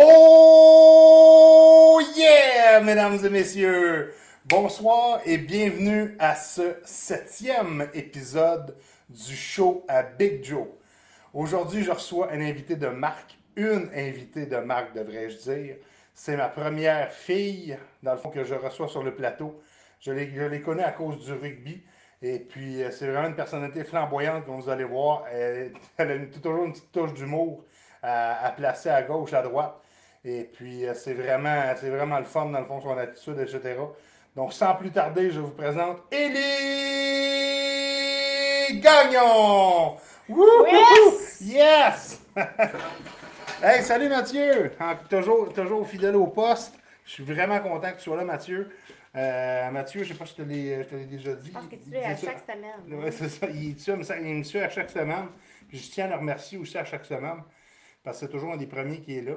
Oh yeah, mesdames et messieurs! Bonsoir et bienvenue à ce septième épisode du show à Big Joe. Aujourd'hui, je reçois un invité de marque, une invitée de marque, devrais-je dire. C'est ma première fille, dans le fond, que je reçois sur le plateau. Je les, je les connais à cause du rugby. Et puis, euh, c'est vraiment une personnalité flamboyante, comme vous allez voir. Elle, a une- toujours une petite touche d'humour à placer à gauche, à droite. Et puis, euh, c'est vraiment, c'est vraiment le fun, dans le fond, son attitude, etc. Donc, sans plus tarder, je vous présente Élie Gagnon! Wouhou! Yes! Yes! hey, salut Mathieu! En- toujours, toujours fidèle au poste. Je suis vraiment content que tu sois là, Mathieu. Euh, Mathieu, je sais pas si je te l'ai déjà dit. Je pense que tu l'es à ça. chaque semaine. Oui, c'est ça. Tue, il me suit à chaque semaine. Puis je tiens à le remercier aussi à chaque semaine. Parce que c'est toujours un des premiers qui est là.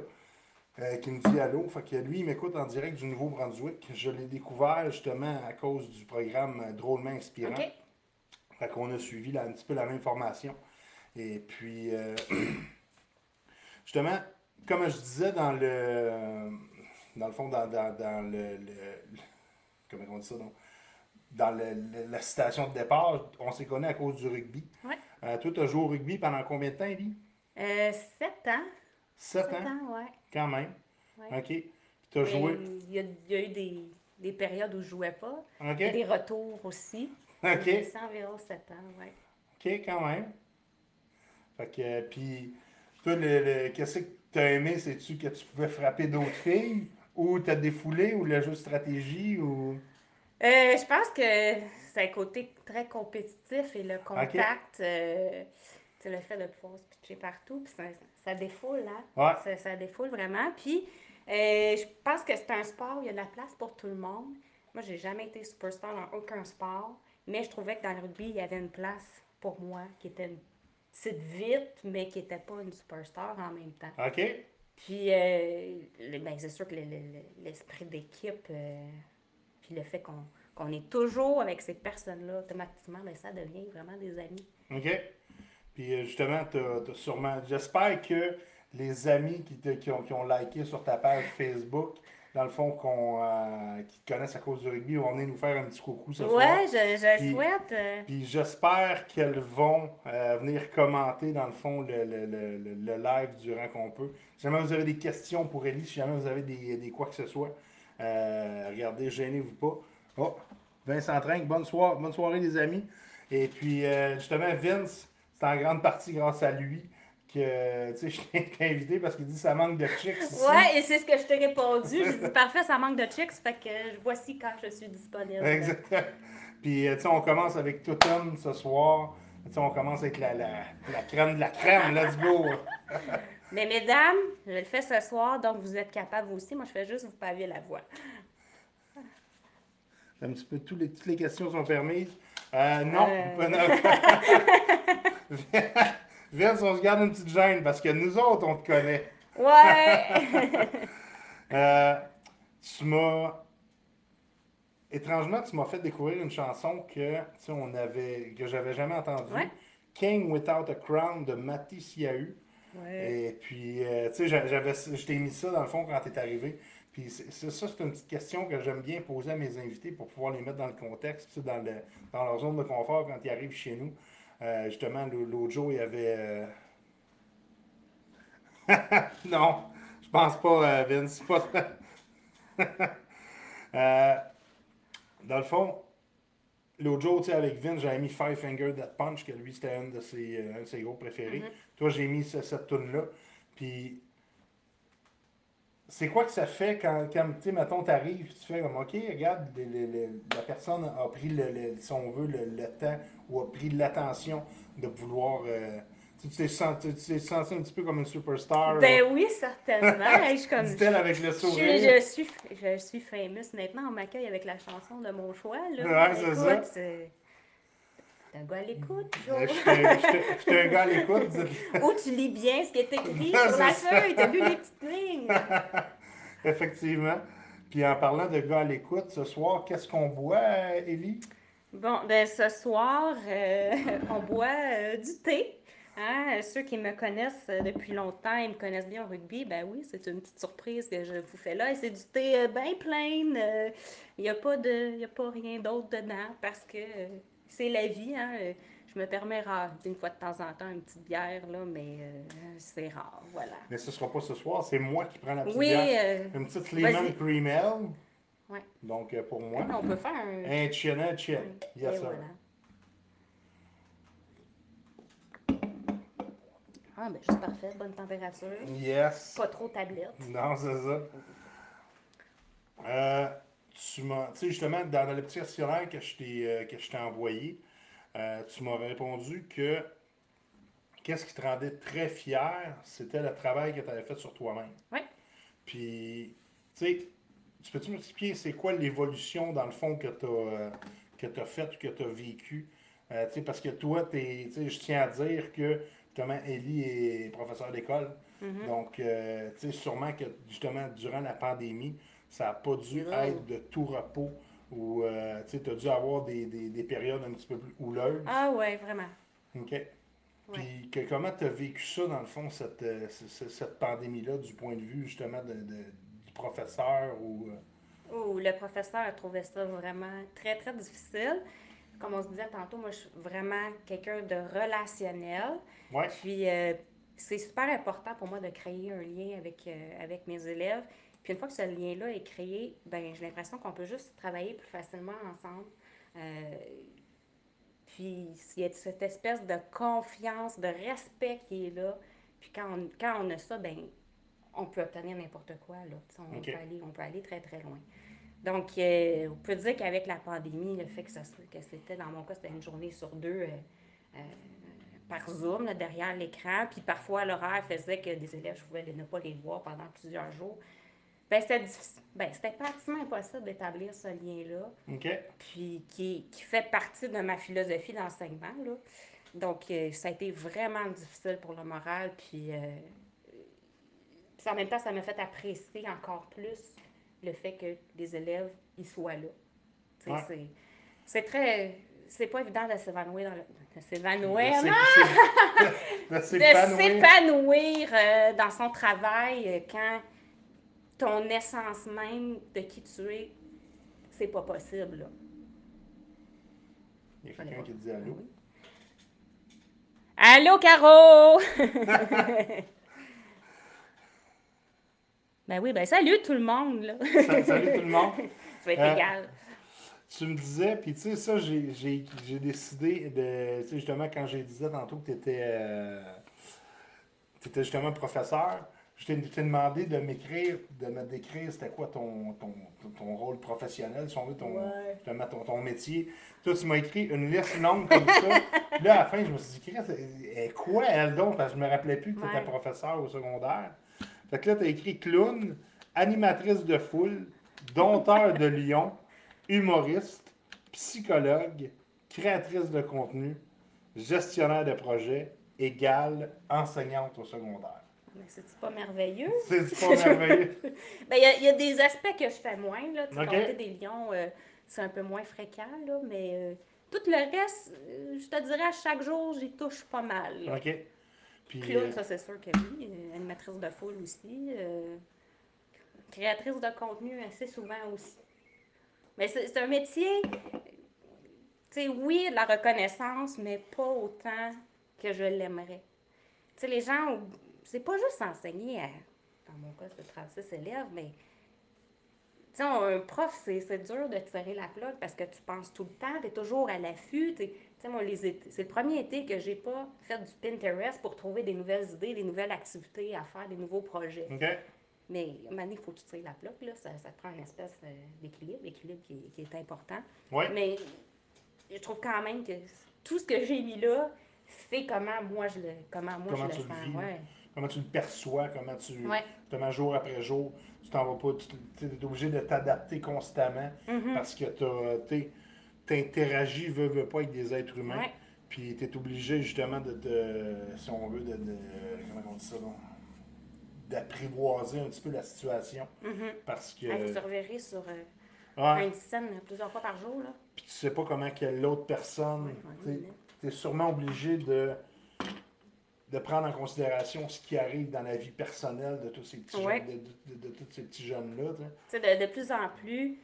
Euh, qui me dit allô. Fait que lui, il m'écoute en direct du Nouveau-Brunswick. Je l'ai découvert justement à cause du programme euh, Drôlement Inspirant. OK. Fait qu'on a suivi là, un petit peu la même formation. Et puis, euh, justement, comme je disais dans le. Dans le fond, dans, dans, dans le, le- Comment on dit ça? donc? Dans le- le- la citation de départ, on s'est connus à cause du rugby. Ouais. Euh, toi, tu as joué au rugby pendant combien de temps, Ellie? Euh, 7 ans. 7 Sept ans, ans, ouais. quand même. Ouais. OK. Puis tu as Mais joué. Il y, a, il y a eu des, des périodes où je jouais pas. OK. Et des retours aussi. OK. C'est environ 7 ans, ouais. OK, quand même. Fait que, euh, puis, toi, le, le- qu'est-ce que tu as aimé? C'est-tu que tu pouvais frapper d'autres filles? Ou t'as défoulé? Ou le jeu de stratégie? Ou... Euh, je pense que c'est un côté très compétitif et le contact, euh, sais, le fait de pouvoir se pitcher partout, puis ça, ça défoule, hein? Ouais. Ça, ça défoule vraiment. Puis, euh, je pense que c'est un sport où il y a de la place pour tout le monde. Moi, j'ai jamais été superstar dans aucun sport, mais je trouvais que dans le rugby, il y avait une place pour moi qui était une petite vite, mais qui n'était pas une superstar en même temps. OK? Puis, euh, le- ben, c'est sûr que le- le- l'esprit d'équipe, euh, puis le fait qu'on qu'on est toujours avec ces personnes-là, automatiquement, ben, ça devient vraiment des amis. OK? Puis, euh, justement, t'as, t'as sûrement... J'espère que les amis qui, te- qui, ont, qui ont liké sur ta page Facebook, dans le fond, qu'on, euh, qui te connaissent à cause du rugby, vont venir nous faire un petit coucou ce soir. Ouais, je, je Puis- souhaite. euh, Puis j'espère qu'elles vont euh, venir commenter, dans le fond, le, le- le- le- le live durant qu'on peut. Si jamais vous avez des questions pour Ellie, si jamais vous avez des, des quoi que ce soit, euh, regardez, gênez-vous pas. Oh, Vincent Trinque, bonne, soirée, bonne soirée les amis. Et puis, justement, Vince, c'est en grande partie grâce à lui que, tu sais, je t'ai invité parce qu'il dit que ça manque de chicks ici. Ouais, et c'est ce que je t'ai répondu. J'ai dit parfait, ça manque de chicks, fait que voici quand je suis disponible. Exactement. Puis, euh, tu sais, on commence avec tout homme ce soir. Tu sais, on commence avec la, la, la crème de la crème. Let's go! Mais mesdames, je le fais ce soir, donc vous êtes capables aussi. Moi, je fais juste vous paver la voie. Un petit peu tous les, toutes les questions sont permises. Euh, non. Euh. Vince, on se garde une petite gêne parce que nous autres, on te connaît. Ouais! Euh, tu m'as. Étrangement, tu m'as fait découvrir une chanson que, tu sais, on avait, que j'avais jamais entendue. Ouais. King Without a Crown de Matty Siahu. ouais. Et puis, euh, tu sais, j'a- j'avais, je t'ai mis ça dans le fond quand tu es arrivé. Puis ça, c'est une petite question que j'aime bien poser à mes invités pour pouvoir les mettre dans le contexte, puis dans, le, dans leur zone de confort quand ils arrivent chez nous. Euh, justement, l'au- l'autre jour, il y avait. euh, non, je pense pas, euh, Vince. Pas... Euh, dans le fond, l'autre jour, tu sais, avec Vince, j'avais mis Five Finger That Punch, que lui, c'était un de ses, un de ses groupes préférés. Toi, j'ai mis ce- cette tune-là. Puis, c'est quoi que ça fait quand, quand tu sais, mettons, t'arrives, puis tu fais comme, OK, regarde, le- le- le- la personne a pris, le, le- si on veut, le, le temps ou a pris l'attention de vouloir. euh, tu t'es senti, un petit peu comme une superstar. Ben oui, certainement. Hey, je suis comme. dit-elle avec le Je, sourire. je suis, je suis famous. Maintenant, on m'accueille avec la chanson de mon choix. Là. Ouais, c'est ça. T'es un gars à l'écoute, Joe. J'étais j'étais- j'étais un gars à l'écoute. Ou tu lis bien ce qui est écrit sur la feuille. T'as lu les petites lignes. Effectivement. Puis en parlant de gars à l'écoute, ce soir, qu'est-ce qu'on boit, euh, Élie? Bon, ben ce soir, euh, on boit euh, du thé. Hein, ceux qui me connaissent depuis longtemps, ils me connaissent bien au rugby, ben oui, c'est une petite surprise que je vous fais là. Et c'est du thé euh, bien plein. euh, Il n'y a, pas de- y a pas rien d'autre dedans parce que euh, c'est la vie. Hein. euh, Je me permets rare, une fois de temps en temps une petite bière, là, mais euh, c'est rare. Voilà. Mais ce sera pas ce soir, c'est moi qui prends la petite Oui, bière. euh, Une petite lemon cream ale. Ouais. Donc, pour moi. on peut faire un. Un chin, un chin. Et Yes, sir. voilà. Ah, ben juste parfait, bonne température. Yes. Pas trop tablette. Non, c'est ça. Euh, tu m'as, tu sais, justement, dans le petit questionnaire que je t'ai, euh, que je t'ai envoyé, euh, tu m'as répondu que qu'est-ce qui te rendait très fier, c'était le travail que tu avais fait sur toi-même. Oui. Puis, tu sais, tu peux-tu m'expliquer c'est quoi l'évolution, dans le fond, que tu as, que tu faite, que tu as vécu? Tu sais, parce que toi, t'es, tu sais, je tiens à dire que, justement, Ellie est professeure d'école. Mhm. Donc, euh, tu sais, sûrement que, justement, durant la pandémie, ça n'a pas dû être de tout repos ou, euh, tu as dû avoir des, des, des périodes un petit peu plus houleuses. Ah, ouais, vraiment. OK. Puis, que- comment tu as vécu ça, dans le fond, cette, euh, ce- ce- cette pandémie-là, du point de vue, justement, de, de- du professeur ou. euh, Oh, le professeur a trouvé ça vraiment très, très difficile. Comme on se disait tantôt, moi, je suis vraiment quelqu'un de relationnel. Ouais. Puis, c'est super important pour moi de créer un lien avec, avec mes élèves. Puis, une fois que ce lien-là est créé, ben j'ai l'impression qu'on peut juste travailler plus facilement ensemble. Euh, puis, il y a cette espèce de confiance, de respect qui est là. Puis, quand on, quand on a ça, ben on peut obtenir n'importe quoi. Là. On, peut aller, on peut aller très, très loin. Donc, euh, on peut dire qu'avec la pandémie, le fait que, ça, que c'était, dans mon cas, c'était une journée sur deux euh, euh, par Zoom, là, derrière l'écran, puis parfois l'horaire faisait que des élèves, je pouvais ne pas les voir pendant plusieurs jours. Ben, c'était difficile. Ben, c'était pratiquement impossible d'établir ce lien-là OK. puis qui, qui fait partie de ma philosophie d'enseignement. Là. Donc, euh, ça a été vraiment difficile pour le moral, puis, euh, puis en même temps, ça m'a fait apprécier encore plus le fait que les élèves, ils soient là. Ouais. c'est- C'est très... C'est pas évident de s'évanouir dans le... De s'évanouir, non! de De s'épanouir. s'épanouir euh, dans son travail euh, quand ton essence même de qui tu es, c'est pas possible, là. Il y a quelqu'un qui dit allô? Allô, Caro! ben oui, ben salut tout le monde, là. Salut tout le monde. Ça va être Euh, égal. Tu me disais, puis tu sais, ça, j'ai décidé de. Tu sais, justement, quand j'ai disais tantôt que tu étais, justement professeur, je t'ai demandé de m'écrire, de me décrire c'était quoi ton, ton, ton- rôle professionnel, si on veut, ton, Ouais. ton, ton métier. Toi, tu m'as écrit une liste longue comme ça. Là, à la fin, je me suis dit, Chris, elle est quoi elle donc? Parce que je me rappelais plus que tu étais Ouais. professeur au secondaire. Fait que là, tu as écrit clown, animatrice de foule, dompteur de lion, humoriste, psychologue, créatrice de contenu, gestionnaire de projet, égale enseignante au secondaire. Mais c'est pas merveilleux? C'est pas merveilleux? Ben, il y a- il y, a des aspects que je fais moins, là. Tu sais, Ok. compter des lions, euh, c'est un peu moins fréquent, là, mais euh, tout le reste, euh, je te dirais, à chaque jour, j'y touche pas mal. là. OK. Puis, Clown, ça c'est sûr que oui. Animatrice de foule aussi. créatrice de contenu assez souvent aussi. Mais c'est c'est un métier, tu sais, oui, de la reconnaissance, mais pas autant que je l'aimerais. Tu sais, les gens, c'est pas juste enseigner à, dans mon cas, c'est 36 élèves, mais tu sais, un prof, c'est dur de tirer la plug parce que tu penses tout le temps, tu es toujours à l'affût. c'est le premier été que j'ai pas fait du Pinterest pour trouver des nouvelles idées, des nouvelles activités à faire, des nouveaux projets. OK. Mais à un moment donné, il faut que tu tires la plug, là. Ça, ça te prend une espèce euh, d'équilibre, l'équilibre qui, qui est important. Oui. Mais je trouve quand même que tout ce que j'ai mis là, c'est comment moi je le, comment moi Comment je le sens. Ouais. Comment tu le perçois, comment tu. Ouais. Justement, jour après jour, tu t'en vas pas, tu es obligé de t'adapter constamment Mhm. parce que tu interagis, veux, veux pas, avec des êtres humains. Ouais. Puis tu es obligé justement de, te- si on veut, de, de- comment on dit ça, d'apprivoiser un petit peu la situation. Mhm. Parce que. Vous surveillerez sur euh, Ouais. une scène plusieurs fois par jour. Là. Puis tu sais pas comment que l'autre personne. Tu es sûrement obligé de de prendre en considération ce qui arrive dans la vie personnelle de tous ces petits Ouais. jeunes, de, de- de tous ces petits jeunes-là. tu sais. Tu sais, de, de plus en plus,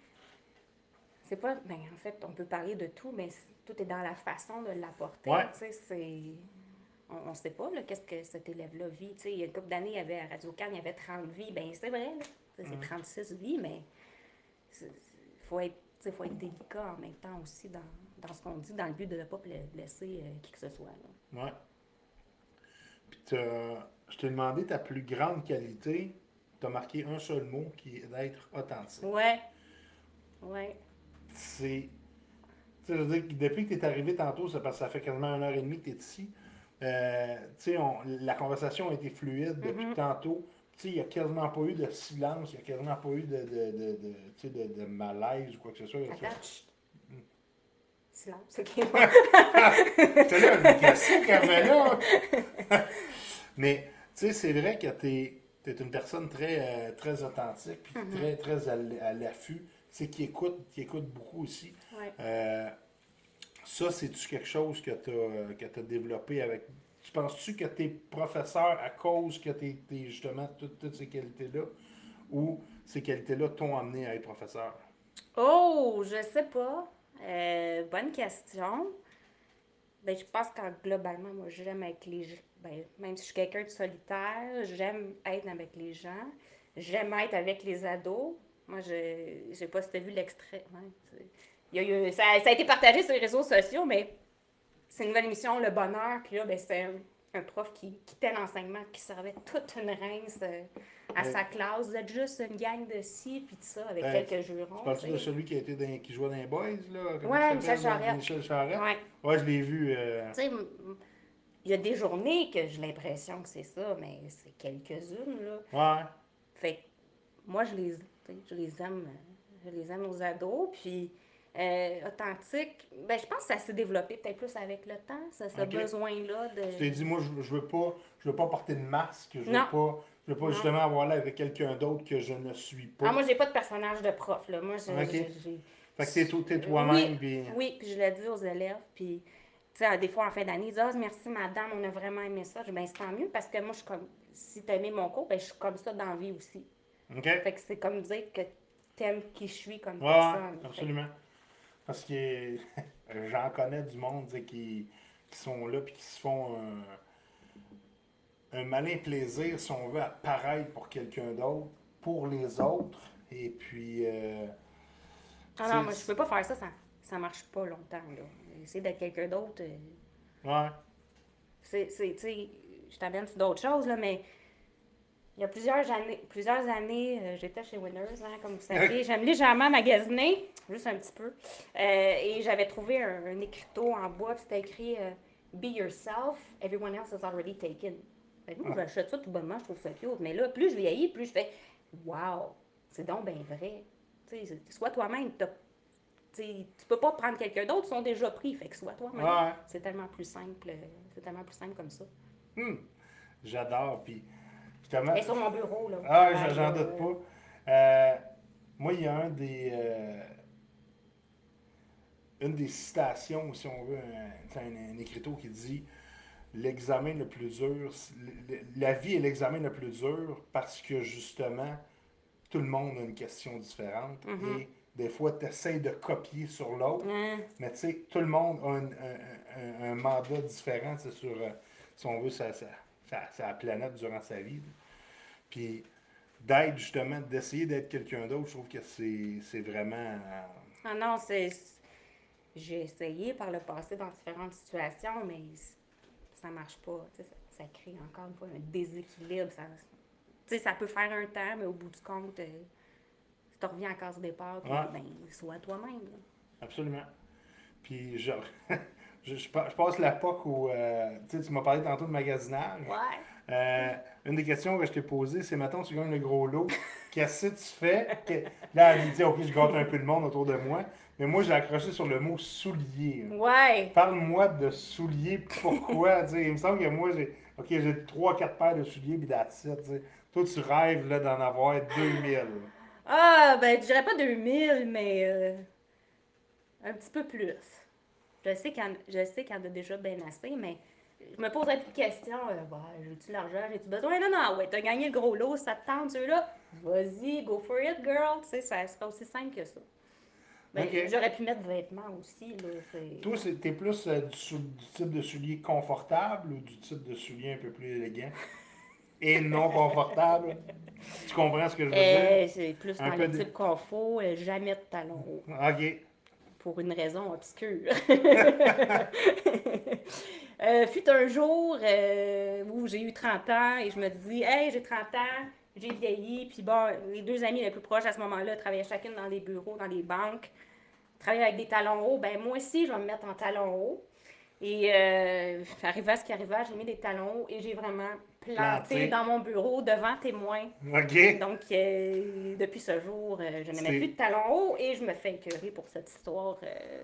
c'est pas. Ben, en fait, on peut parler de tout, mais tout est dans la façon de l'apporter. Ouais. Tu sais, c'est. On ne sait pas, là, qu'est-ce que cet élève-là vit. Tu sais, il y a une couple d'années, il y avait à Radio Cannes, il y avait 30 vies. Ben, c'est vrai, là. C'est 36 vies, mais il faut être, faut être délicat en même temps aussi dans, dans ce qu'on dit, dans le but de ne pas blesser euh, qui que ce soit. là. Ouais. Je t'ai demandé ta plus grande qualité. Tu as marqué un seul mot qui est d'être authentique. Ouais. Ouais. C'est. Tu sais, je veux dire depuis que tu es arrivé tantôt, c'est parce que ça fait quasiment une heure et demie que tu es ici. Euh, tu sais, on- la conversation a été fluide depuis Mhm. tantôt. Tu sais, il n'y a quasiment pas eu de silence, il n'y a quasiment pas eu de, de, de, de, malaise ou quoi que ce soit. Attends. Silence, ok. J'étais là, mais qu'est-ce qu'elle fait là? Mais, tu sais, c'est vrai que tu es, une personne très, euh, très authentique, puis Mm-hmm. très, très à, l'affût. Tu sais, qui écoute, qui écoute beaucoup aussi. Ouais. Euh, ça, c'est-tu quelque chose que tu as, développé avec. Tu penses-tu que tu es professeur à cause que tu es, justement toutes, toutes ces qualités-là? Ou ces qualités-là t'ont amené à être professeur? Oh, je sais pas. Euh, bonne question. Ben, je pense que globalement, moi, j'aime avec les gens. Ben, même si je suis quelqu'un de solitaire, j'aime être avec les gens. J'aime être avec les ados. Moi, je j'ai pas si vu l'extrait. Ça, ça a été partagé sur les réseaux sociaux, mais c'est une nouvelle émission, Le Bonheur. Puis là, ben, c'est un, prof qui quittait l'enseignement, qui servait toute une rince euh, à Ouais. sa classe. Vous êtes juste une gang de ci, puis de ça, avec quelques jurons. Tu parles-tu tu de celui qui, a été dans- qui jouait dans les Boys? Là? Il Michel Charette? Michel Charette? Ouais. Ouais, je l'ai vu. euh, Tu sais, il y a des journées que j'ai l'impression que c'est ça, mais c'est quelques-unes, là. Ouais. Fait que moi, je les, je les aime, euh, je les aime aux ados, puis euh, authentique, ben, je pense que ça s'est développé peut-être plus avec le temps, ça, ce besoin-là de... Tu t'es dit, moi, je, je veux pas je veux pas porter de masque. Je veux Non. pas, je veux pas Non. justement avoir l'air avec quelqu'un d'autre que je ne suis pas. Ah, moi, j'ai pas de personnage de prof, là. Moi, j'ai... Fait que t'es, tout- t'es toi-même. Oui, puis- oui, puis je le dis aux élèves, puis tu sais, des fois en fin d'année, ils disent ah, merci madame, on a vraiment aimé ça. Je dis ben c'est tant mieux parce que moi je suis comme si tu aimé mon cours, ben je suis comme ça dans la vie aussi. OK? Fait que c'est comme dire que t'aimes qui je suis comme Ouais, personne. Fait absolument. Parce que j'en connais du monde qui, qui sont là puis qui se font un, un malin plaisir, si on veut, à paraître pour quelqu'un d'autre, pour les autres. Et puis. euh, Ah non, moi je peux pas faire ça, ça, ça marche pas longtemps. Là. Essayer d'être quelqu'un d'autre, euh, Ouais. c'est, c'est, tu sais, je t'amène sur d'autres choses, là, mais il y a plusieurs années, plusieurs années euh, j'étais chez Winners, hein, comme vous savez. J'aime légèrement magasiner, juste un petit peu. Euh, et j'avais trouvé un, un écriteau en bois, puis c'était écrit euh, Be yourself, everyone else is already taken. Fait que moi, j'achète ça tout bonnement, je trouve ça cute. Mais là, plus je vieillis, plus je fais Wow, c'est donc bien vrai. Sois toi-même. tu peux pas prendre quelqu'un d'autre, ils sont déjà pris. Fait que sois toi-même. Ouais. C'est tellement plus simple. C'est tellement plus simple comme ça. Hum. J'adore. Puis, justement. Et sur mon bureau, là. Ah, j'en- doute pas. Euh, moi, il y a un des. euh, une des citations, si on veut, un, un, un écriteau qui dit L'examen le plus dur, la vie est l'examen le plus dur parce que justement, tout le monde a une question différente Mhm. et des fois, tu essaies de copier sur l'autre. Mais tu sais, tout le monde a un, un- un- un mandat différent, c'est sur, euh, si on veut, sa, sa, sa- sa planète durant sa vie. là. Puis d'être justement, d'essayer d'être quelqu'un d'autre, je trouve que c'est c'est vraiment. euh, Ah non, c'est. J'ai essayé par le passé dans différentes situations, mais ça marche pas. Ça, ça crée encore une fois un déséquilibre. Ça, ça peut faire un temps, mais au bout du compte, euh, tu reviens en case départ, puis Ouais. ben, sois toi-même. Absolument. Puis je, je, je pa- je passe l'époque où. euh, tu m'as parlé tantôt de magasinage. Ouais. Euh, une des questions que je t'ai posées, c'est maintenant tu gagnes le gros lot, qu'est-ce que tu fais? Que- Là, elle dit, OK, je gâte un peu le monde autour de moi. Mais moi, j'ai accroché sur le mot soulier. Ouais. Parle-moi de souliers, pourquoi? il me semble que moi, j'ai OK, j'ai 3-4 paires de souliers, puis that's it. Toi, tu rêves là, d'en avoir 2000. Ah, ben, je dirais pas 2000, mais euh, un petit peu plus. Je sais qu'il y, en- a déjà bien assez, mais je me poserais plus de questions. Euh, bah, j'ai-tu l'argent? J'ai-tu besoin? Non, non, ouais, t'as gagné le gros lot, ça te tente, ceux-là. Vas-y, go for it, girl. Tu sais, ça- c'est pas aussi simple que ça. Ben. J'aurais pu mettre vêtements aussi. Là, Toi, t'es plus euh, du, type de soulier confortable ou du type de soulier un peu plus élégant et non confortable? tu comprends ce que je veux dire? Euh, c'est plus Un dans peu le de- type confort, euh, jamais de talons hauts. OK. Pour une raison obscure. euh, fut un jour euh, où j'ai eu 30 ans et je me dis, hey, j'ai 30 ans, j'ai vieilli. Puis bon, les deux amis les plus proches à ce moment-là travaillaient chacune dans des bureaux, dans des banques, travaillaient avec des talons hauts. Ben moi aussi, je vais me mettre en talons hauts. Et euh, arriva ce qui arriva, j'ai mis des talons hauts et j'ai vraiment planté dans mon bureau devant témoins. OK. Donc, euh, depuis ce jour, euh, je ne mets plus de talons hauts et je me fais écœurer pour cette histoire. euh,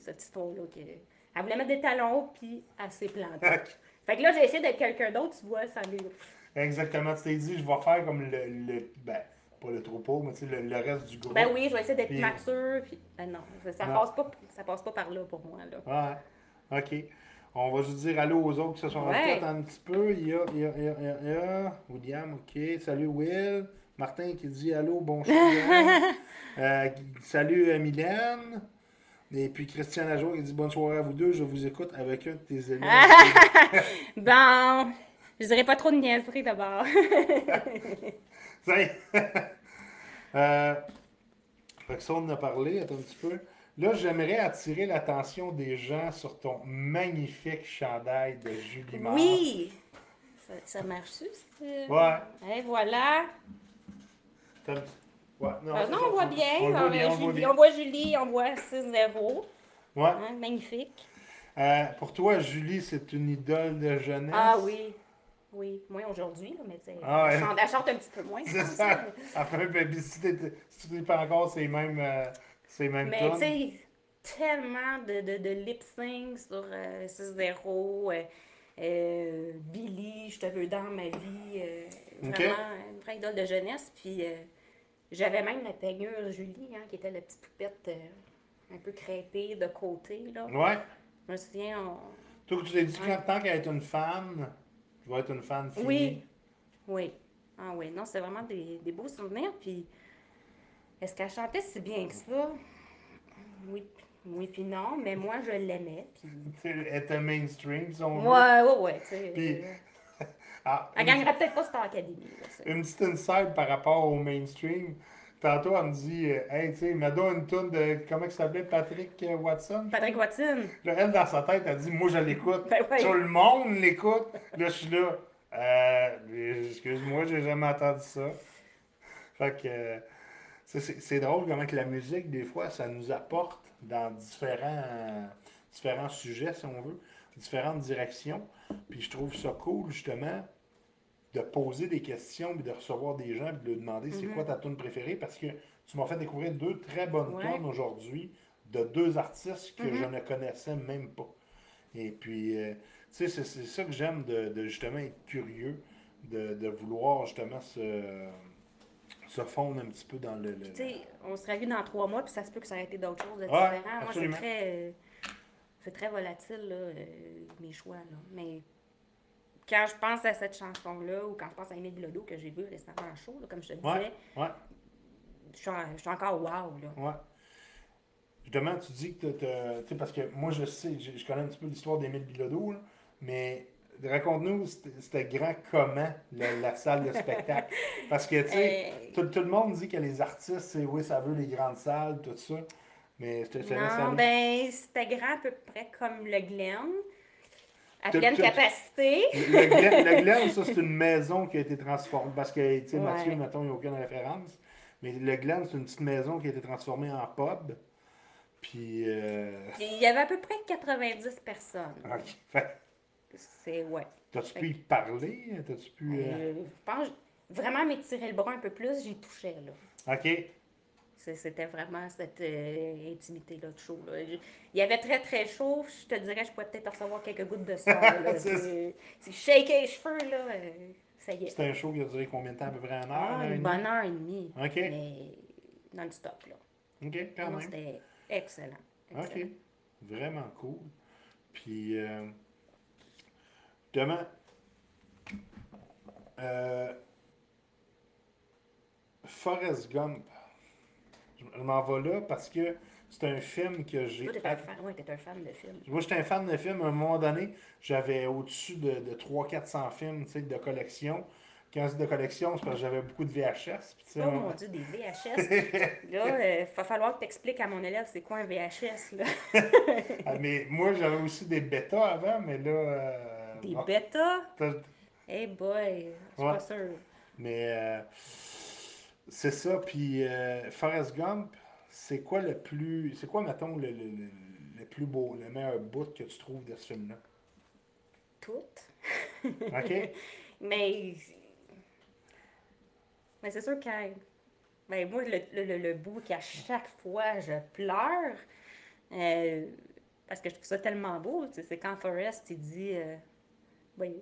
cette histoire-là. Que... Elle voulait mettre des talons hauts, puis elle s'est plantée. Fait que là, j'ai essayé d'être quelqu'un d'autre, tu vois, ça m'est. Exactement. Tu t'es dit, je vais faire comme le, le- ben, pas le troupeau, mais tu sais, le, le reste du groupe. Ben oui, je vais essayer d'être Puis- mature, puis. Ben non, ça, ça Non. passe pas, ça passe pas par là pour moi, là. Ouais. OK. On va juste dire allô aux autres qui se sont Ouais. un petit peu. Il y a, il y a, il y a, il y a- il y a- William, OK. Salut Will. Martin qui dit allô, bonjour. euh, salut euh, Mylène. Et puis Christian Lajoie qui dit bonne soirée à vous deux. Je vous écoute avec un de tes élèves. Bon, je dirais pas trop de niaiserie d'abord. Ça y est. euh, fait que ça, on en a parlé. Attends un petit peu. Là, j'aimerais attirer l'attention des gens sur ton magnifique chandail de Julie Mars. oui! Ça, ça marche-tu? c'est- Ouais. Et voilà. Ouais, non, c'est non, on voit c'est- bien. On voit bien, Julie, bien. on voit Julie, on voit 6-0. Ouais. Hein, magnifique. Euh, pour toi, Julie, c'est une idole de jeunesse? Ah oui. Oui, moins aujourd'hui, mais tu sais, Ah ouais. elle, chante, un petit peu moins. C'est ça. Après, si tu pas encore ces mêmes, euh, ces mêmes Mais tu sais, tellement de, de, de lip sync sur euh, 6-0. euh, euh, Billy, je te veux dans ma vie. euh. Vraiment une vraie idole de jeunesse. Puis euh, j'avais même la peignure Julie, hein, qui était la petite poupette euh, un peu crêpée de côté. Là. Ouais. Je me souviens, on... Toi, tu t'es dit quand tant qu'elle est une fan, je vais être une fan finie. Oui. Oui. Ah oui, non, c'est vraiment des, des beaux souvenirs. Puis, est-ce qu'elle chantait si bien que ça? Oui, oui, puis non, mais moi, je l'aimais. Puis... Elle était mainstream, si on veut. Ouais, ouais, ouais, tu sais. Puis, euh, Ah, elle une, gagnerait peut-être pas Star Academy. Là, une petite inside par rapport au mainstream. Tantôt, elle me dit, euh, hey, tu sais, mets une tune de, comment il s'appelait, Patrick euh, Watson? Patrick Watson. Là, elle, dans sa tête, elle dit, moi, je l'écoute. Ben ouais. Tout le monde l'écoute. Là, je suis là. Euh, excuse-moi, j'ai jamais entendu ça. Fait que, euh, c'est- drôle comment que la musique, des fois, ça nous apporte dans différents, différents sujets, si on veut, différentes directions. Puis je trouve ça cool, justement, de poser des questions, puis de recevoir des gens, puis de leur demander c'est quoi ta tune préférée, parce que tu m'as fait découvrir deux très bonnes Ouais. tunes aujourd'hui de deux artistes que je ne connaissais même pas. Et puis, euh, tu sais, c'est c'est ça que j'aime de, de justement être curieux, de, de vouloir justement se, se fondre un petit peu dans le. le- Tu sais, on serait vu dans trois mois, puis ça se peut que ça ait été d'autres choses de Ouais, différents. Moi, c'est très, euh, c'est très volatile, là, euh, mes choix. Là. Mais quand je pense à cette chanson-là, ou quand je pense à Émile Bilodeau, que j'ai vu récemment en show, là, comme je te disais, Ouais, ouais, je suis, en- je suis encore wow. Là. ouais. Justement, tu dis que tu sais, parce que moi, je sais, je, je connais un petit peu l'histoire d'Émile Bilodeau, là, mais raconte-nous, c'était c'était grand comment, la, la salle de spectacle? Parce que, tu sais, Euh, tout, tout le monde dit que les artistes, c'est oui, ça veut les grandes salles, tout ça. Mais je te je te laisse non, ben, c'était grand à peu près comme le Glen, à pleine capacité. Le Glen, le Glen, ça, c'est une maison qui a été transformée. Parce que, tu sais, Mathieu, mettons, il n'y a aucune référence. Mais le Glen, c'est une petite maison qui a été transformée en pub. Puis. Euh... Il y avait à peu près 90 personnes. ok. C'est, ouais. T'as-tu pu y parler? T'as-tu pu. euh, Euh, je pense vraiment m'étirer le bras un peu plus, j'y touchais. Là. Ok. C'était vraiment cette euh, intimité-là de chaud. Là. Je- Il y avait très très chaud. Je te dirais, je pourrais peut-être recevoir quelques gouttes de sang. C'est c'est shaker les cheveux, là. euh, ça y est. C'était un show qui a duré combien de temps? À peu près un heure? Ah, un une bonne heure et demie. Ok. Mais non-stop, là. Ok, quand Non, même. C'était excellent. Ok. excellent. Vraiment cool. Puis. euh, Justement, euh, Forrest Gump, je, m'en vais là parce que c'est un film que j'ai. Toi, t'es un fan, ouais, un fan de film. Moi, j'étais un fan de films. À un moment donné, j'avais au-dessus de, de 300-400 films de collection. Quand dis de collection, c'est parce que j'avais beaucoup de VHS. Oh on- mon dieu, des VHS. là, il va falloir que tu expliques à mon élève c'est quoi un VHS. Là. Ah, mais moi, j'avais aussi des bêtas avant, mais là. euh, Des bêtas? t'as- Hey boy, je suis Ouais. pas sûre. Mais euh, c'est ça. Puis euh, Forrest Gump, c'est quoi le plus. C'est quoi, mettons, le, le, le- plus beau, le meilleur bout que tu trouves de ce film-là? Toutes. OK? Mais. Mais c'est sûr que. Ben, moi, le, le, le- bout qu'à chaque fois je pleure, euh, parce que je trouve ça tellement beau, c'est quand Forrest, il dit. euh, ben,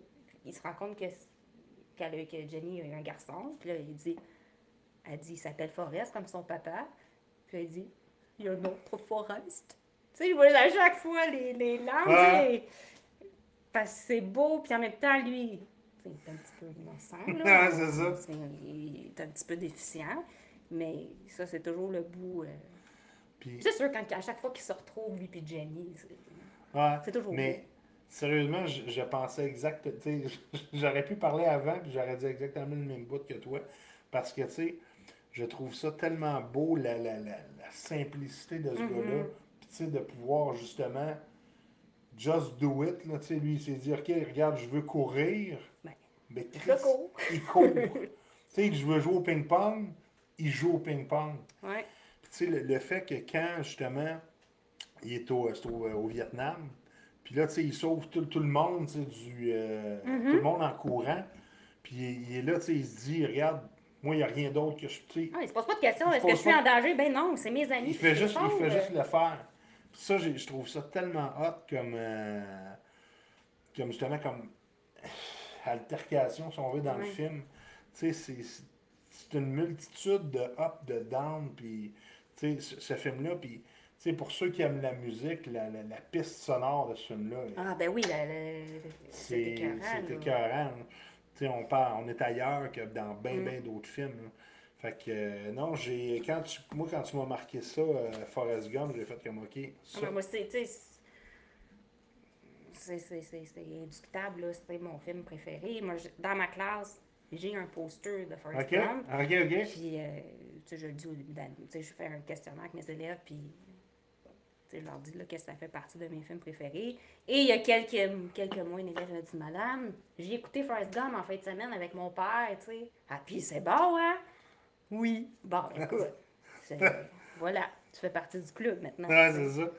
il se rend compte que, a- que Jenny a eu un garçon, puis là, il dit. Elle dit, il s'appelle Forrest comme son papa. Puis elle dit, il y a un autre Forrest. Tu sais, vois à chaque fois les, les sais, parce que c'est beau, puis en même temps, lui, il est un petit peu innocent, là. c'est ça. Il est un petit peu déficient, mais ça, c'est toujours le bout. euh, Puis, C'est sûr, quand, à chaque fois qu'ils se retrouvent, lui et Jenny, c'est- ouais, toujours Mais sérieusement, je, je pensais exact. J'aurais pu parler avant, puis j'aurais dit exactement le même bout que toi. Parce que, tu sais, je trouve ça tellement beau, la, la, la, la simplicité de ce Mhm. gars-là. Puis, tu sais, de pouvoir justement just do it. Là, tu sais, lui, il s'est dit, OK, regarde, je veux courir. Ben, mais Chris, cours. il court. tu sais, je veux jouer au ping-pong, il joue au ping-pong. Ouais. Puis, tu sais, le, le fait que quand, justement, il est au, c'est au, au Vietnam, puis là, tu sais, il sauve tout, tout le monde, tu sais, du, euh, Mm-hmm. tout le monde en courant. Puis il, il est là, tu sais, il se dit, regarde, moi, il n'y a rien d'autre que je. sais, Ah, il se pose pas de se Est-ce que je suis pas- en danger? Ben non, c'est mes amis. il fait juste, il fait juste le faire. Puis ça, je trouve ça tellement hot comme, euh, comme justement, comme altercation, si on veut, dans le film. Tu sais, c'est- une multitude de up, de down, puis, tu sais, ce, ce film-là, puis, sais, pour ceux qui aiment la musique, la, la, la piste sonore de ce film-là, Ah, ben oui, la- la- c'est écœurant. c'est écœurant. on, parle, on est ailleurs que dans bien, Mm. bien d'autres films. là. Fait que, euh, non, j'ai, quand tu, moi, quand tu m'as marqué ça, euh, Forrest Gump, j'ai fait comme, OK, Ah, ça, ben moi, c'est, c'est- c'est c'est- c'est indiscutable, là. C'était mon film préféré. Moi, je- dans ma classe, j'ai un poster de Forrest OK, Gump. OK, OK. Puis, euh, tu sais, je le dis au début d'année. Tu sais, je fais un questionnaire avec mes élèves, puis je leur dis là, que ça fait partie de mes films préférés. Et il y a quelques, quelques mois, une élève m'a dit Madame, j'ai écouté Forrest Gump en fin de semaine avec mon père, tu sais. Ah, puis c'est bon, hein? Oui. Bon, écoute. c'est- voilà, tu fais partie du club maintenant. Ouais, c'est ça.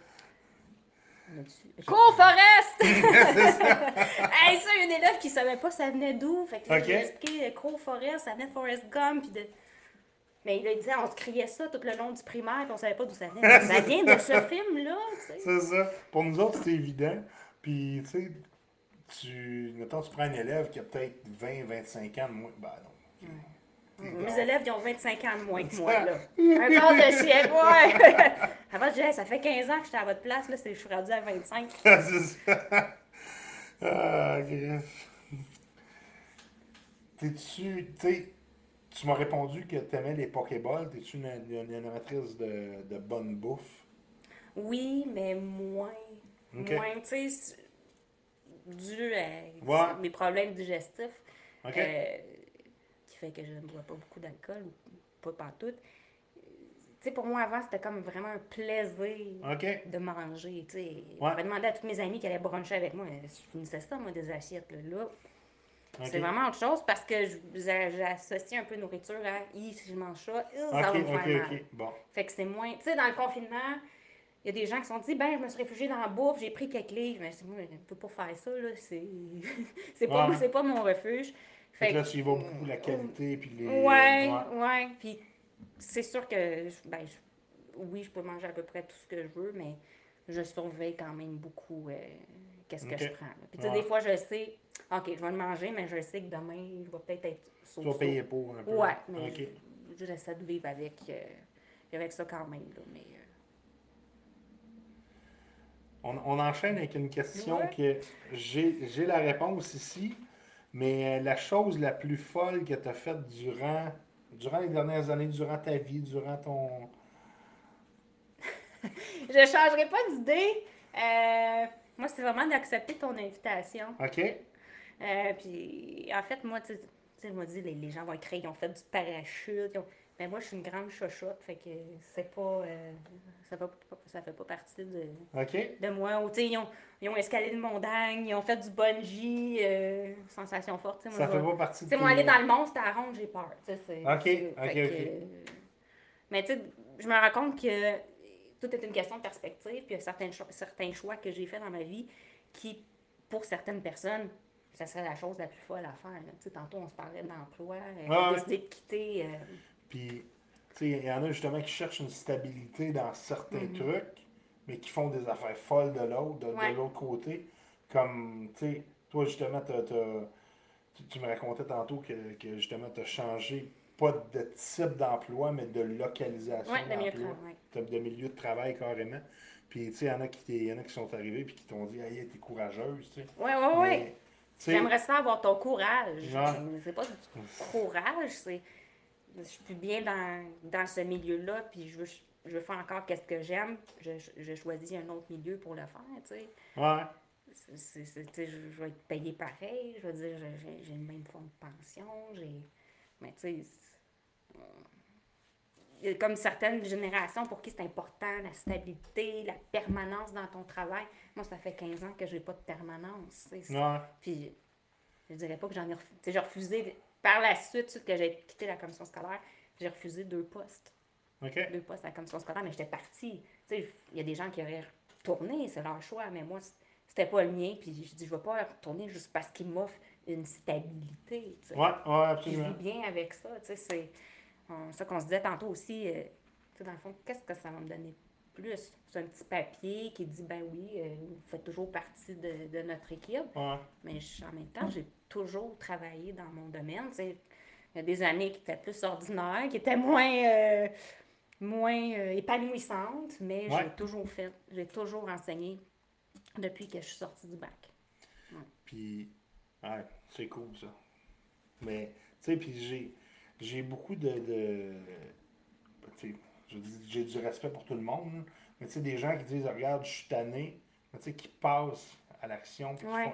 Cours, Forrest! hey, ça, une élève qui savait pas ça venait d'où. Fait que là, Ok. j'ai expliqué Cours, Forrest, ça venait de Forrest Gump. Puis de... Mais il a dit, on se criait ça tout le long du primaire, puis on savait pas d'où ça venait. Ça vient de ce film-là, tu sais. C'est ça. Pour nous autres, c'est évident. Puis, tu sais, tu, mettons, tu prends un élève qui a peut-être 20, 25 ans de moins. Ben non. Mes élèves, ils ont 25 ans de moins que moi, là. Un quart de siècle, ouais! Avant, je disais, ça fait 15 ans que j'étais à votre place, là, je suis rendu à 25. c'est ça. Ah, Chris. T'es-tu, tu sais, tu m'as répondu que t'aimais les Pokéballs. T'es-tu une, une, une amatrice de, de bonne bouffe? Oui, mais moins. Moins, tu sais, dû à Ouais. mes problèmes digestifs. Euh, qui fait que je ne bois pas beaucoup d'alcool, pas partout. Tu sais, pour moi, avant, c'était comme vraiment un plaisir de manger, tu sais. Ouais. J'avais demandé à tous mes amis qui allaient bruncher avec moi. Je finissais ça, moi, des assiettes, là. là. C'est vraiment autre chose parce que j'associe un peu nourriture à « Hi, si je mange ça, hi, ça va me faire mal. Bon. Fait que c'est moins. Tu sais, dans le confinement, il y a des gens qui se sont dit, ben, je me suis réfugiée dans la bouffe, j'ai pris quelques livres. Mais c'est- moi, je ne peux pas faire ça, là. C'est c'est pas, Ouais. c'est pas mon refuge. Fait Fait que là, que- tu y vas beaucoup la qualité puis les. Ouais, ouais. Puis c'est sûr que, ben, je- oui, je peux manger à peu près tout ce que je veux, mais je surveille quand même beaucoup euh, qu'est-ce que je prends. là. Puis tu sais, des fois, je sais, OK, je vais le manger, mais je sais que demain, je vais peut-être être Tu vas payer pour un peu. Ouais, mais je- j'essaie de vivre avec, euh, avec ça quand même. Là, mais, euh, On, on enchaîne avec une question Ouais. que j'ai j'ai la réponse ici, mais euh, la chose la plus folle que tu as faite durant, durant les dernières années, durant ta vie, durant ton. Je changerai pas d'idée. Euh, moi, c'est vraiment d'accepter ton invitation. OK? Euh, puis, en fait, moi, tu sais, je me dis, les, les gens vont écrire, ils ont fait du parachute. ont- Mais moi, je suis une grande chochotte, fait que c'est pas. euh, ça, fait pas ça fait pas partie de, de moi. Ou, tu sais, ils ont, ils ont escalé une montagne, ils ont fait du bungee, euh, sensation forte. tu sais, moi, Ça fait pas partie de moi, aller dans le monstre à ronde, j'ai peur. tu sais, c'est- Ok, c'est- ok, fait ok. que, euh, Mais tu sais, je me rends compte que tout est une question de perspective, puis il y a certains, cho- certains choix que j'ai faits dans ma vie qui, pour certaines personnes, ça serait la chose la plus folle à faire. là. Tantôt, on se parlait d'emploi, euh, Ouais, ouais. décider de quitter. euh, Puis, tu sais, il y en a justement qui cherchent une stabilité dans certains Mhm. trucs, mais qui font des affaires folles de l'autre, de, de l'autre côté. Comme, tu sais, toi, justement, tu, tu me racontais tantôt que, que justement, tu as changé, pas de type d'emploi, mais de localisation ouais, de mieux d'emploi. travail. De milieu de travail carrément. Puis, tu sais, il y en a qui sont arrivés puis qui t'ont dit, hey, t'es courageuse, tu sais. Ouais, ouais. Mais, J'aimerais ça avoir ton courage. C'est pas du courage, c'est. Je suis plus bien dans, dans ce milieu-là, puis je veux, je veux faire encore qu'est-ce que j'aime. Je, je, choisis un autre milieu pour le faire, tu sais. Ouais. Je, vais être payé pareil. Je veux dire, j'ai- j'ai j'ai le même fonds de pension. J'ai. Mais tu sais. Comme certaines générations pour qui c'est important, la stabilité, la permanence dans ton travail. Moi, ça fait 15 ans que j'ai pas de permanence. Ouais. Puis, je dirais pas que j'en ai refusé. J'ai refusé, par la suite, suite que j'ai quitté la commission scolaire, j'ai refusé deux postes. Deux postes à la commission scolaire, mais j'étais partie. Tu sais, il y a des gens qui auraient retourné, c'est leur choix, mais moi, c'était pas le mien. Puis, je dis, je vais pas retourner juste parce qu'ils m'offrent une stabilité. Ouais, ouais, Puis, je absolument. vis bien avec ça. Tu sais, c'est euh, ça qu'on se disait tantôt aussi. euh, dans le fond, qu'est-ce que ça va me donner plus? C'est un petit papier qui dit, ben oui, euh, vous faites toujours partie de, de notre équipe. Ouais. Mais je- en même temps, j'ai toujours travaillé dans mon domaine. Il y a des années qui étaient plus ordinaires, qui étaient moins, euh, moins euh, épanouissantes, mais Ouais. j'ai toujours fait, j'ai toujours enseigné depuis que je suis sortie du bac. Puis, ouais, c'est cool ça. Mais, tu sais, puis j'ai, j'ai beaucoup de. de dis, j'ai du respect pour tout le monde, mais tu sais, des gens qui disent, regarde, je suis tanné, mais tu sais, qui passent à l'action, qui, Ouais.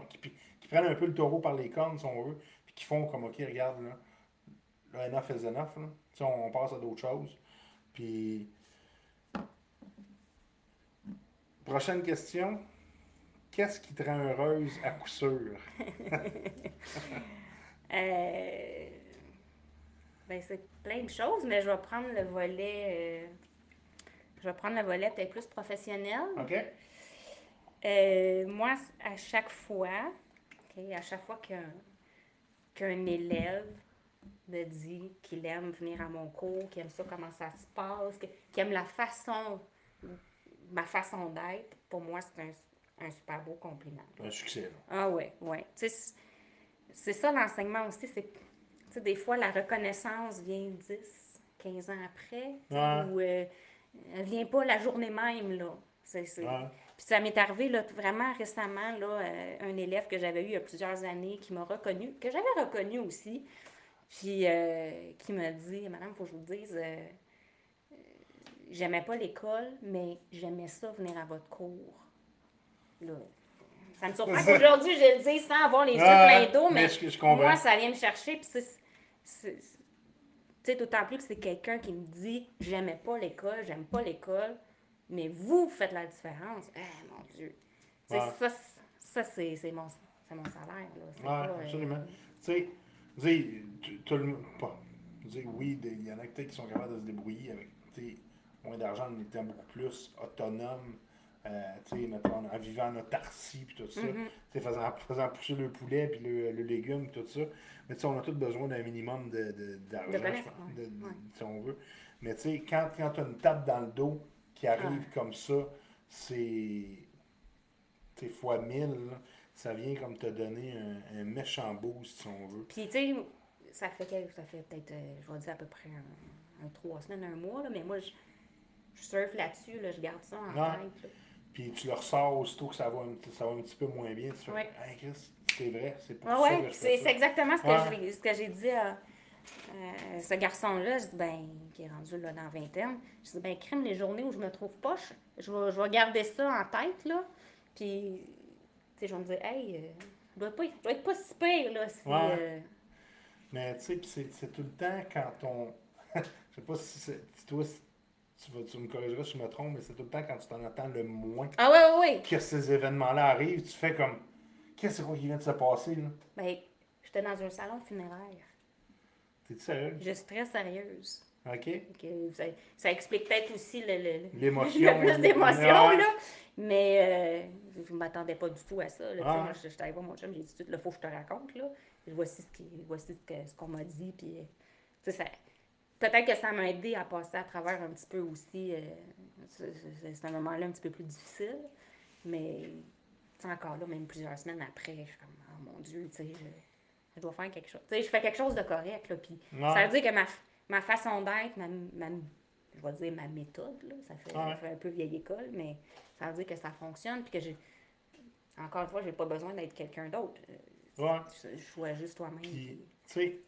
qui, prennent un peu le taureau par les cornes, si on veut, puis qui font comme, ok, regarde, là, là enough is enough, là. Tu sais, on, on passe à d'autres choses. Puis. Prochaine question. Qu'est-ce qui te rend heureuse à coup sûr? Euh, ben, c'est plein de choses, mais je vais prendre le volet. euh, je vais prendre le volet peut-être plus professionnel. OK? Euh, moi, à chaque fois, à chaque fois qu'un élève me dit qu'il aime venir à mon cours, qu'il aime ça, comment ça se passe, qu'il aime la façon, ma façon d'être, pour moi, c'est un, un super beau compliment. Un succès, là. Ah ouais, ouais. C'est- ça l'enseignement aussi, c'est sais, des fois, la reconnaissance vient 10, 15 ans après, sais, Ouais. ou euh, elle vient pas la journée même, là. C'est, c'est- Ouais. Puis ça m'est arrivé, là, vraiment récemment, là, euh, un élève que j'avais eu il y a plusieurs années, qui m'a reconnu, que j'avais reconnu aussi, puis euh, qui m'a dit, Madame, il faut que je vous dise, euh, j'aimais pas l'école, mais j'aimais ça venir à votre cours. Là, ça me surprend qu'aujourd'hui, je le dis sans avoir les yeux Ah, pleins d'eau, mais mais, je- je comprends. moi, ça vient me chercher. Puis c'est. Tu sais, d'autant plus que c'est quelqu'un qui me dit J'aimais pas l'école, j'aime pas l'école, mais vous faites la différence. Eh, mon Dieu. Ouais. ça, c'est- ça c'est mon, mon salaire. Là. Ouais, pas, euh, absolument. Tu sais, tu sais, tu- tout le monde. Pas. Oui, il y en a qui sont capables de se débrouiller avec moins d'argent, en étant beaucoup plus autonome, euh, tu sais, mettons, en vivant en autarcie, puis tout ça. Mhm. Tu sais, faisant, faisant pousser le poulet, puis le, le légume, puis tout ça. Mais tu sais, on a tous besoin d'un minimum de, d'argent, De de- de- Ouais. si on veut. Mais tu sais, quand, quand tu as une tape dans le dos qui arrive Ah. comme ça, c'est. Tu sais, fois mille, là, ça vient comme te donner un, un méchant boost, si on veut. Puis, tu sais, ça fait, ça fait peut-être, euh, je vais dire à peu près un, un trois semaines, un mois, là, mais moi, je, je surfe là-dessus, là, je garde ça en tête. Puis tu le ressors aussitôt que ça va, un, petit- ça va un petit peu moins bien. Tu fais, hey Chris, c'est vrai, c'est pour Ah ça ouais, que je c'est exactement ce que j'ai- dit à euh, ce garçon-là. Je dis, ben, qui est rendu là dans la vingtaine. Je dis, ben, crime, les journées où je me trouve poche, je vais, je vais garder ça en tête, là. Puis, tu sais, je vais me dire, hey, euh, je dois, pas, je dois être pas si pire, là. Si, Ouais. euh, Mais tu sais, c'est tout le temps quand on. je sais pas si, toi, si tu, vas, tu me corrigeras si je me trompe, mais c'est tout le temps quand tu t'en attends le moins Ah ouais, ouais, ouais. que ces événements-là arrivent, tu fais comme. Qu'est-ce qui vient de se passer, là? Ben, j'étais dans un salon funéraire. T'es sérieux? Je suis très sérieuse. OK? Ça, ça explique peut-être aussi le, L'émotion. plus d'émotion, là. Mais euh, je ne m'attendais pas du tout à ça. Là, Ouais. Moi, je j'étais allée voir mon chum, j'ai dit tout, il faut que je te raconte. Là. Voici ce qui- voici ce que- ce qu'on m'a dit. Puis, ça- peut-être que ça m'a aidé à passer à travers un petit peu aussi. euh, c'est- un moment-là un petit peu plus difficile. Mais encore là, même plusieurs semaines après, je suis comme, oh mon Dieu, tu sais, je, je dois faire quelque chose. Tu sais, je fais quelque chose de correct. Là, puis Ouais. ça veut dire que ma, ma façon d'être, ma, ma- je vais dire ma méthode, là, ça, fait, Ouais. ça fait un peu vieille école, mais ça veut dire que ça fonctionne, puis que j'ai. Encore une fois, j'ai pas besoin d'être quelqu'un d'autre. Euh, Ouais. Je, je choisis toi-même. Puis- tu sais,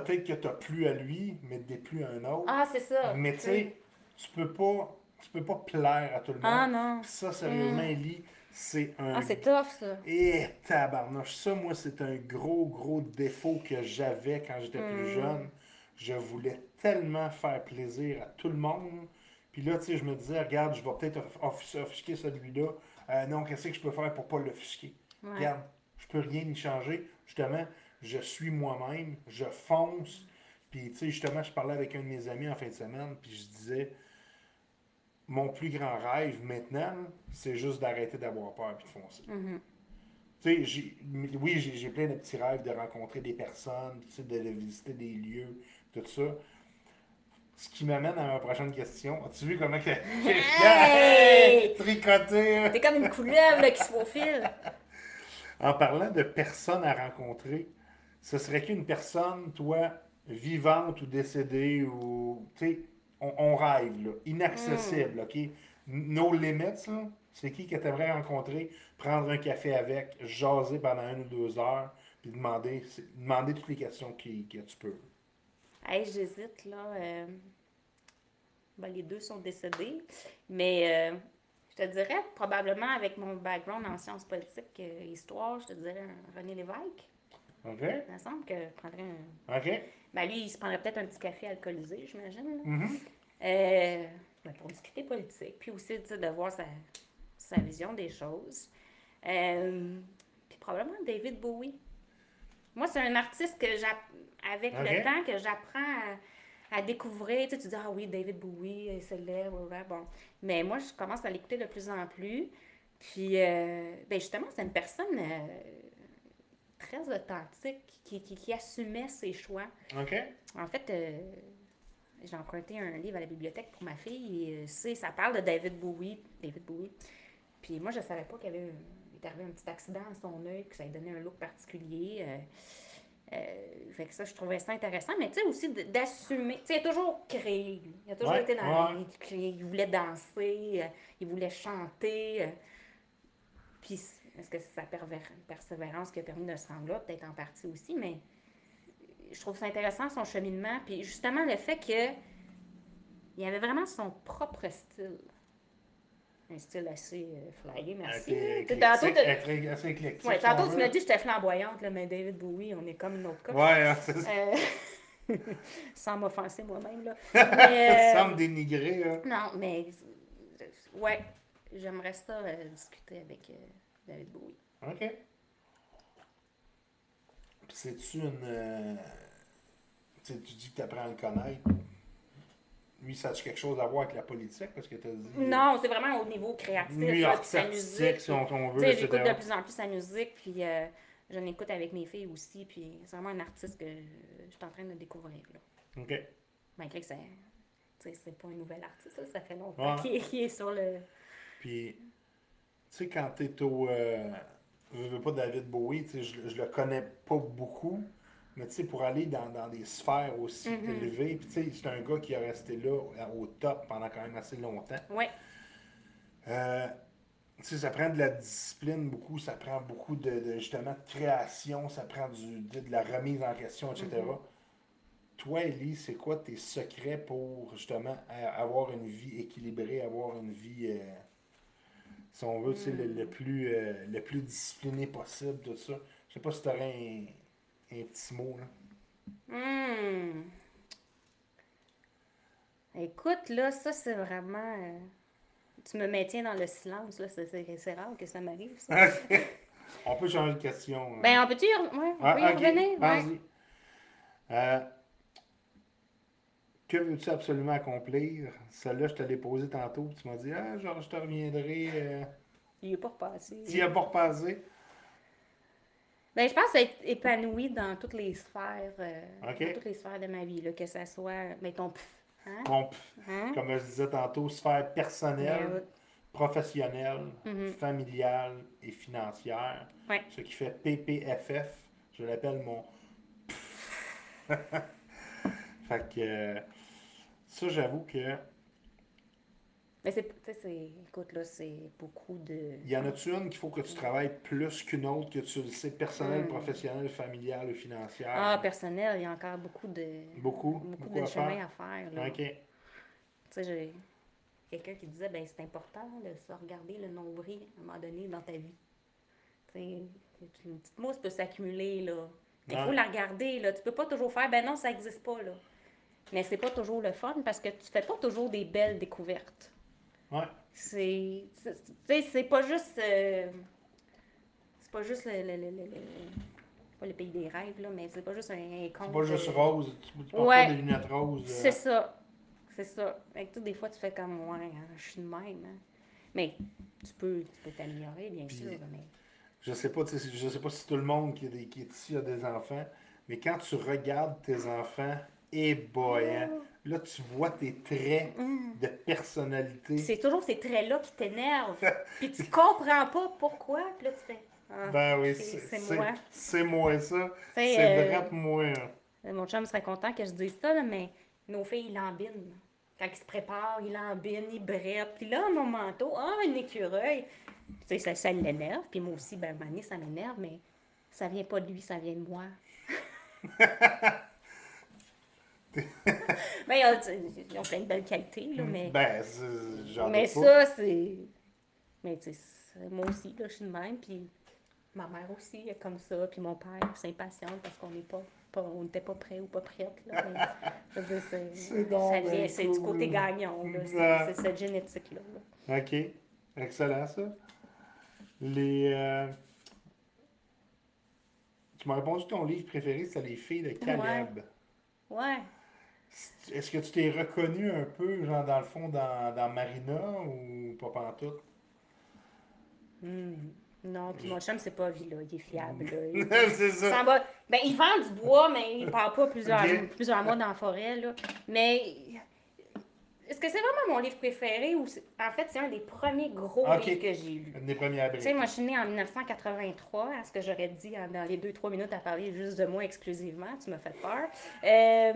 peut-être que t'as plu à lui, mais t'es plus à un autre. Ah, c'est ça. mais tu sais, tu peux pas. Tu peux pas plaire à tout le monde. Ah non. Puis ça, sérieusement, Ellie, c'est un Ah, c'est tough, ça. Et tabarnouche, ça, moi, c'est un gros, gros défaut que j'avais quand j'étais plus Hmm. jeune. Je voulais tellement faire plaisir à tout le monde. Puis là, tu sais, je me disais, regarde, je vais peut-être off- off- offusquer celui-là. Euh, non, qu'est-ce que je peux faire pour pas l'offusquer? Ouais. Regarde, je peux rien y changer. Justement, je suis moi-même, je fonce. Puis, tu sais, justement, je parlais avec un de mes amis en fin de semaine, puis je disais, mon plus grand rêve maintenant, c'est juste d'arrêter d'avoir peur puis de foncer. Mhm. Tu sais, oui, j'ai plein de petits rêves de rencontrer des personnes, tu sais, de, de visiter des lieux, tout ça. Ce qui m'amène à ma prochaine question. As-tu vu comment que j'ai Hey! tricoté? T'es comme une couleuvre là, qui se faufile. En parlant de personnes à rencontrer, ce serait qu'une personne, toi, vivante ou décédée, ou, tu sais, on, on rêve, là, inaccessible, OK? No limits, là, c'est qui que tu aimerais rencontrer, prendre un café avec, jaser pendant une ou deux heures, puis demander, demander toutes les questions qui- que tu peux. Hey, j'hésite, là. euh, ben, les deux sont décédés. Mais euh, je te dirais, probablement avec mon background en sciences politiques et histoire, je te dirais un René Lévesque. OK? Il me semble que je prendrais un. OK? Ben, lui, il se prendrait peut-être un petit café alcoolisé, j'imagine. Euh, ben, pour discuter politique, puis aussi tu sais, de voir sa, sa vision des choses. Euh, puis probablement David Bowie. Moi, c'est un artiste que avec le temps que j'apprends à, à découvrir. Tu, sais, tu dis, ah oui, David Bowie, euh, célèbre, ouais, bon. Mais moi, je commence à l'écouter de plus en plus. Puis, euh, ben justement, c'est une personne euh, très authentique qui, qui, qui assumait ses choix. OK? En fait, euh, j'ai emprunté un livre à la bibliothèque pour ma fille et euh, c'est, ça parle de David Bowie. David Bowie. Puis moi, je savais pas qu'il y avait un, il est arrivé un petit accident à son œil, que ça lui donnait un look particulier. euh, euh, fait que ça, je trouvais ça intéressant. Mais tu sais, aussi d'assumer. Tu sais, il a toujours créé. Il a toujours Ouais, été dans. ouais. Il, voulait danser, euh, il voulait chanter. euh, puis est-ce que c'est sa persévérance qui a permis de se rendre là? Peut-être en partie aussi, mais je trouve ça intéressant son cheminement. Puis justement, le fait que il avait vraiment son propre style. Un style assez euh, flyé, merci. Tantôt, ouais, tu m'as dit que j'étais flamboyante, là, mais David Bowie, on est comme une autre cas. Ouais, hein, c'est ça. Euh, sans m'offenser moi-même. Là. Mais, euh, Sans me dénigrer, hein. non, mais ouais, j'aimerais ça euh, discuter avec David Bowie. OK. Puis c'est-tu une. euh, tu dis que tu apprends à le connaître. Lui, ça a quelque chose à voir avec la politique? Parce que tu as dit. Non, c'est vraiment au niveau créatif. Lui, artistique, musique. si on, on veut, j'écoute de plus en plus sa musique, puis euh, je l'écoute avec mes filles aussi, puis c'est vraiment un artiste que je suis en train de découvrir. Là. OK. Malgré que c'est, pas un nouvel artiste, là, ça fait longtemps Ouais. qu'il est, sur le... Puis, sais, quand tu es au. Euh, je veux pas David Bowie, tu sais, je, je le connais pas beaucoup, mais tu sais, pour aller dans, dans des sphères aussi Mhm. élevées, puis tu sais, c'est un gars qui est resté là, au top pendant quand même assez longtemps. Ouais. Euh, tu sais, ça prend de la discipline beaucoup, ça prend beaucoup de, de, justement de création, ça prend du, de, de la remise en question, etc. Mhm. Toi, Ellie, c'est quoi tes secrets pour justement a- avoir une vie équilibrée, avoir une vie, euh, si on veut, sais, le, le plus, euh, le plus discipliné possible, tout ça? Je sais pas si tu aurais un, un petit mot, là. Hmm. Écoute, là, ça, c'est vraiment. euh, Tu me maintiens dans le silence, là. C'est- rare que ça m'arrive, ça. on peut changer de question. hein. Ben, on peut-tu y, re- ouais, on Ah, peut y revenir? Ouais. vas-y. Euh, que veux-tu absolument accomplir? Celle-là, je te l'ai posée tantôt, puis tu m'as dit, ah, genre, je te reviendrai. Euh, Il est pas repassé. n'y as pas repassé? Ben, je pense être épanoui dans toutes les sphères, euh, dans toutes les sphères de ma vie, là, que ça soit, mettons, pff, hein? Bon, Hein? comme je disais tantôt, sphère personnelle, Ben, professionnelle, Mhm. familiale et financière. Ouais. Ce qui fait PPFF. Je l'appelle mon. fait que. euh, ça, j'avoue que. Mais c'est, tu sais, c'est, écoute, là, c'est beaucoup de... Y en a-tu une qu'il faut que tu travailles plus qu'une autre, que tu le sais, personnelle, Hmm. professionnelle, familiale ou financière? Ah, personnel, il y a encore beaucoup de... Beaucoup? Beaucoup, Beaucoup de à chemin faire? à faire, là. Ok. Tu sais, j'ai quelqu'un qui disait, ben c'est important de se regarder le nombril à un moment donné dans ta vie. Tu sais, une petite mousse peut s'accumuler, là. Il faut la regarder, là. Tu peux pas toujours faire, ben non, ça n'existe pas, là. Mais c'est pas toujours le fun parce que tu fais pas toujours des belles découvertes. Ouais. C'est. c'est- pas juste. euh, c'est pas juste le. le, le, le- pas le pays des rêves, là, mais c'est pas juste un, un conte. C'est pas juste euh, rose. Tu, tu portes Ouais. pas des lunettes roses. euh, c'est ça. C'est ça. Fait que, des fois, tu fais comme, ouais, hein, je suis de même. hein. Mais tu peux tu peux t'améliorer, bien Puis- sûr. Mais... Je sais pas, je sais pas si tout le monde qui est, qui est ici a des enfants, mais quand tu regardes tes enfants, et boy, hein, là tu vois tes traits de personnalité. C'est toujours ces traits-là qui t'énervent. Puis tu comprends pas pourquoi. Puis là, tu fais. ah, Ben oui, c'est- moi. C'est moi ça. C'est, euh, vraiment moi. hein. Euh, Mon chum serait content que je dise ça, là, mais nos filles, ils lambinent. Quand ils se préparent, ils lambinent, ils brettent. Puis là, mon manteau, ah, un écureuil. Tu sais, ça, ça l'énerve. Puis moi aussi, ben, donné, ça m'énerve, mais ça vient pas de lui, ça vient de moi. ben, ils ont- plein de belles qualités, là, mais, Ben, mais ça, c'est... Mais tu sais, moi aussi, là, je suis de même, puis ma mère aussi, est comme ça, puis mon père, c'est impatient parce qu'on n'est pas, pas, on n'était pas prêt ou pas prête, là, mais je veux dire, c'est, C'est c'est du côté gagnant, là, c'est, cette génétique-là. là. Ok, excellent ça. Les. euh, Tu m'as répondu que ton livre préféré, c'est Les filles de Caleb. Ouais. Est-ce que tu t'es reconnu un peu, genre dans le fond, dans, dans Marina ou pas pantoute? Hmm. Non, puis mon chum, c'est pas vie, là, il est fiable. Il- c'est Il ça. s'en va- Ben, il vend du bois, mais il part pas plusieurs, plusieurs mois dans la forêt, là. Mais est-ce que c'est vraiment mon livre préféré ou en fait c'est un des premiers gros livres que j'ai lu? Une des premières Tu briques. sais, moi je suis née en 1983, à ce que j'aurais dit dans les deux, trois minutes à parler juste de moi exclusivement, tu m'as fait peur. Euh,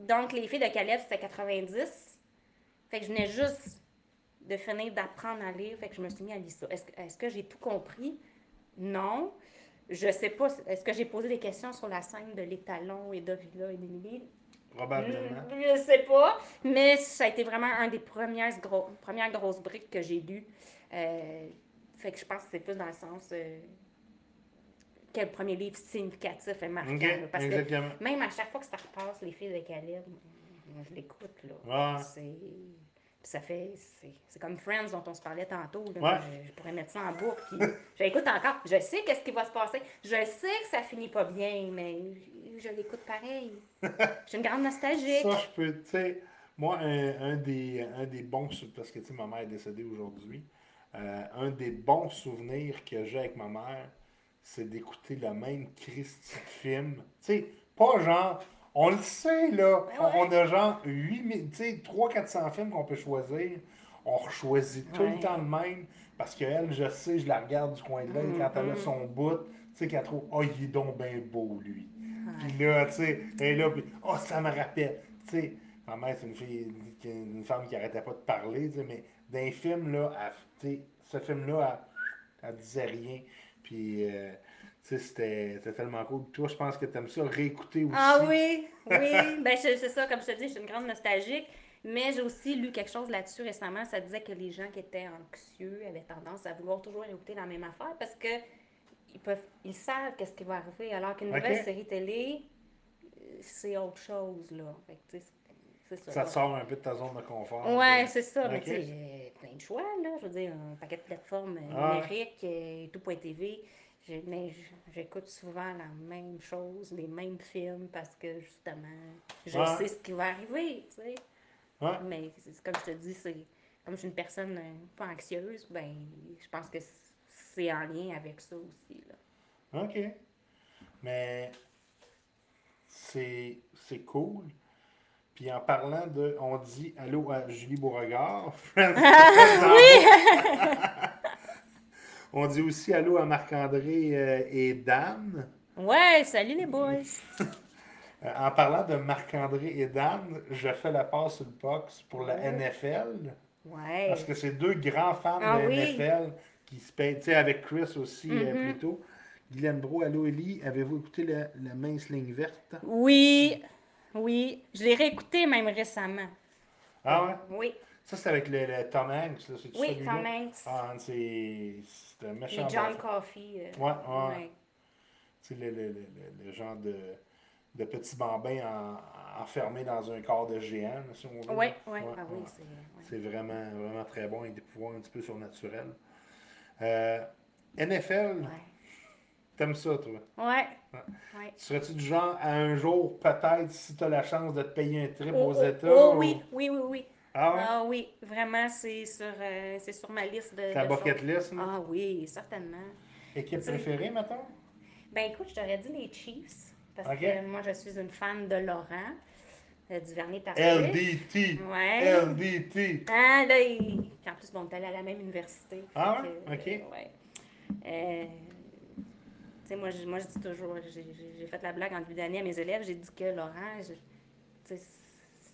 donc les filles de Caleb, c'était 90. Fait que je venais juste de finir d'apprendre à lire, fait que je me suis mis à lire ça. Est-ce que, est-ce que j'ai tout compris? Non. Je sais pas. Est-ce que j'ai posé des questions sur la scène de l'étalon et d'Ovila et d'Emily? Probablement. Hmm, Je sais pas. Mais ça a été vraiment un des premières, gros, premières grosses briques que j'ai lues. Euh, fait que je pense que c'est plus dans le sens. euh, quel premier livre significatif et marquant. Là, parce que exactement. même à chaque fois que ça repasse, Les filles de Caleb, je l'écoute. là. Ouais. C'est. ça fait. C'est comme Friends dont on se parlait tantôt. là. Ouais. Je, je pourrais mettre ça en boucle. Puis je l'écoute encore. Je sais qu'est-ce qui va se passer. Je sais que ça finit pas bien, mais je, l'écoute pareil. J'ai une grande nostalgique. Ça, je peux, tu sais, moi, un, un des, un des bons, parce que, tu sais, ma mère est décédée aujourd'hui, euh, un des bons souvenirs que j'ai avec ma mère, c'est d'écouter le même Christy film. Tu sais, pas genre, on le sait, là, Ben on, ouais. on a genre 8000, tu sais, 300-400 films qu'on peut choisir. On choisit tout Ouais. le temps le même, parce qu'elle, je sais, je la regarde du coin de l'œil quand elle a son bout, tu sais, qu'elle trouve, oh, il est donc bien beau, lui. Puis là, tu sais, elle est là, puis oh, ça me rappelle. Tu sais, ma mère, c'est une fille, une femme qui arrêtait pas de parler, tu sais, mais dans les films, là, elle, tu sais, ce film-là, elle, elle disait rien. Puis, euh, tu sais, c'était tellement cool. Toi, je pense que tu aimes ça réécouter aussi. Ah oui, oui. ben, c'est ça, comme je te dis, je suis une grande nostalgique. Mais j'ai aussi lu quelque chose là-dessus récemment. Ça disait que les gens qui étaient anxieux avaient tendance à vouloir toujours écouter la même affaire parce que ils peuvent, ils savent qu'est-ce qui va arriver. Alors qu'une nouvelle série télé, c'est autre chose, là. Fait que, tu sais, c'est ça. Ça te sort un peu de ta zone de confort. Ouais, c'est ça. Mais tu sais, j'ai plein de choix, là. Je veux dire, un paquet de plateformes euh, Ah. numériques, euh, tout.tv. Mais j'écoute souvent la même chose, les mêmes films, parce que justement, je sais ce qui va arriver, tu sais. Mais comme je te dis, c'est comme je suis une personne euh, pas anxieuse, ben je pense que c'est en lien avec ça aussi. Là. OK. Mais c'est cool. Puis en parlant de. On dit allô à Julie Beauregard. on dit aussi allô à Marc-André euh, et Dan. Ouais, salut les boys! Euh, en parlant de Marc-André et Dan, je fais la passe sur le box pour la Ouais. NFL. Ouais. Parce que c'est deux grands fans Ah de oui. NFL qui se payent, tu sais, avec Chris aussi euh, Mhm. plus tôt. Guylaine Bro, allô Ellie, avez-vous écouté la, la mince ligne verte? Oui, oui. Je l'ai réécouté même récemment. Ah ouais? Oui, Ça, c'est avec le, le Tom Hanks, là, c'est oui? Tom Hanks. Ah, c'est c'est un Et méchant. John bon- Coffey. euh, Ouais, ouais. ouais. C'est le, le, le, le- le genre de, de petit bambin en- enfermé dans un corps de géant, si on veut. Ouais, ouais. Ah oui, c'est. C'est vraiment, vraiment très bon avec des pouvoirs un petit peu surnaturels. Euh, NFL. T'aimes ça, toi? Ouais. Ouais. Serais-tu du genre à un jour, peut-être, si tu as la chance de te payer un trip Oh, aux oh, États? oh, ou- oui, oui, oui, oui. Ah ouais? Ah oui, vraiment, c'est sur, euh, c'est sur ma liste de. Ta de bucket choses. list, là? Ah oui, certainement. Équipe préférée, mettons? Ben écoute, je t'aurais dit les Chiefs, parce que moi, je suis une fan de Laurent, euh, du Vernier Tardif. LDT! Ouais. LDT! Ah, là, il... en plus, bon, on est allé à la même université. Ah ouais? que, Ok. euh, ouais. Sais, moi, je, moi, je dis toujours, j'ai- fait la blague en début d'année à mes élèves, j'ai dit que Laurent, je-